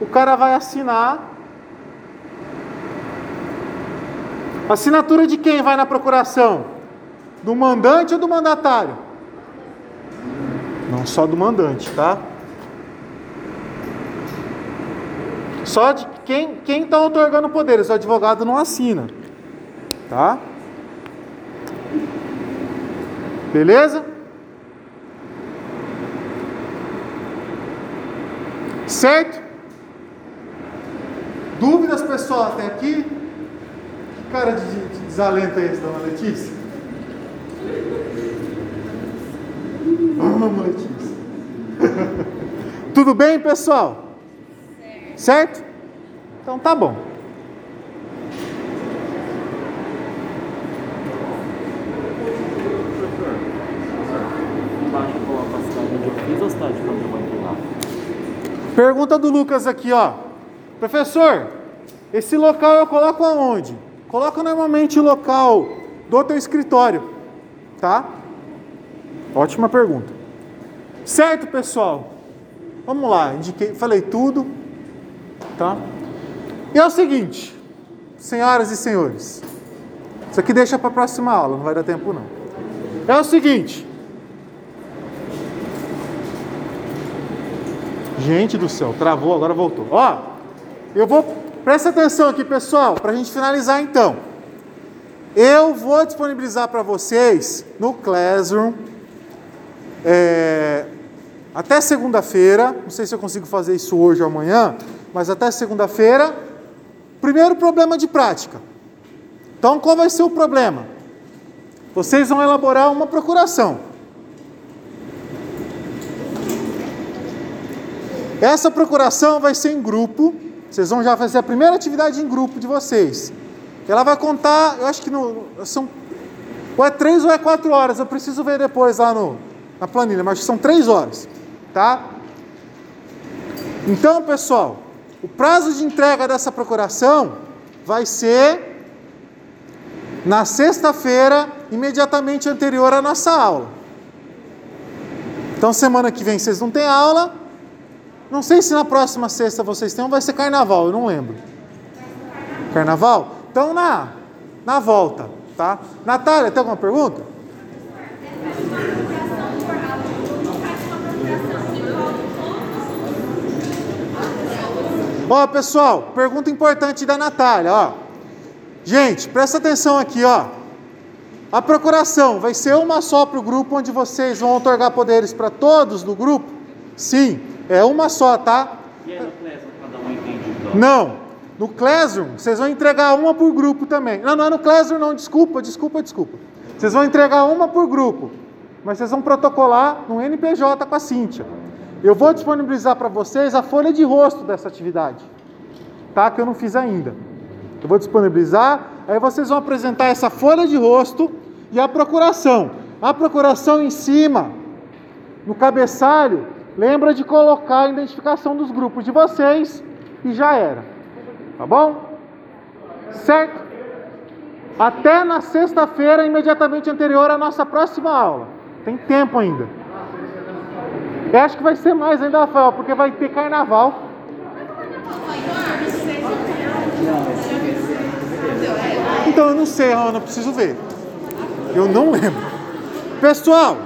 O cara vai assinar. Assinatura de quem vai na procuração? Do mandante ou do mandatário? Não só do mandante, tá? Só de quem quem está otorgando poderes, o advogado não assina, tá? Beleza? Certo? Dúvidas, pessoal, até aqui? Que cara de, de desalento é esse, dona Letícia? Vamos, Letícia. Tudo bem, pessoal? Certo? Então tá bom. Lá? Pergunta do Lucas aqui, ó. Professor, esse local eu coloco aonde? Coloca normalmente o local do teu escritório, tá? Ótima pergunta. Certo, pessoal? Vamos lá, indiquei, falei tudo, tá? E é o seguinte, senhoras e senhores, isso aqui deixa para a próxima aula, não vai dar tempo não. É o seguinte, gente do céu, travou, agora voltou. Ó, eu vou. Presta atenção aqui, pessoal, para a gente finalizar então. Eu vou disponibilizar para vocês no Classroom é, até segunda-feira. Não sei se eu consigo fazer isso hoje ou amanhã, mas até segunda-feira. Primeiro problema de prática. Então, qual vai ser o problema? Vocês vão elaborar uma procuração. Essa procuração vai ser em grupo. Vocês vão já fazer a primeira atividade em grupo de vocês. Ela vai contar, eu acho que no, são ou é três ou é quatro horas. Eu preciso ver depois lá no, na planilha, mas são três horas, tá? Então, pessoal, o prazo de entrega dessa procuração vai ser na sexta-feira, imediatamente anterior à nossa aula. Então, semana que vem vocês não têm aula. Não sei se na próxima sexta vocês têm vai ser carnaval, eu não lembro. Carnaval? Então, na, na volta, tá? Natália, tem alguma pergunta? Ó, pessoal, pergunta importante da Natália, ó. Gente, presta atenção aqui, ó. A procuração vai ser uma só para o grupo onde vocês vão otorgar poderes para todos do grupo? Sim, é uma só, tá? E aí no Classroom cada um entende então? Não. No Classroom, vocês vão entregar uma por grupo também. Não, não é no Classroom, não. Desculpa, desculpa, desculpa. Vocês vão entregar uma por grupo. Mas vocês vão protocolar no NPJ com a Cíntia. Eu vou disponibilizar para vocês a folha de rosto dessa atividade. Tá? Que eu não fiz ainda. Eu vou disponibilizar. Aí vocês vão apresentar essa folha de rosto e a procuração. A procuração em cima, no cabeçalho, lembra de colocar a identificação dos grupos de vocês e já era. Tá bom? Certo? Até na sexta-feira, imediatamente anterior à nossa próxima aula. Tem tempo ainda. Eu acho que vai ser mais ainda, Rafael, porque vai ter carnaval. Então eu não sei, eu preciso ver. Eu não lembro. Pessoal,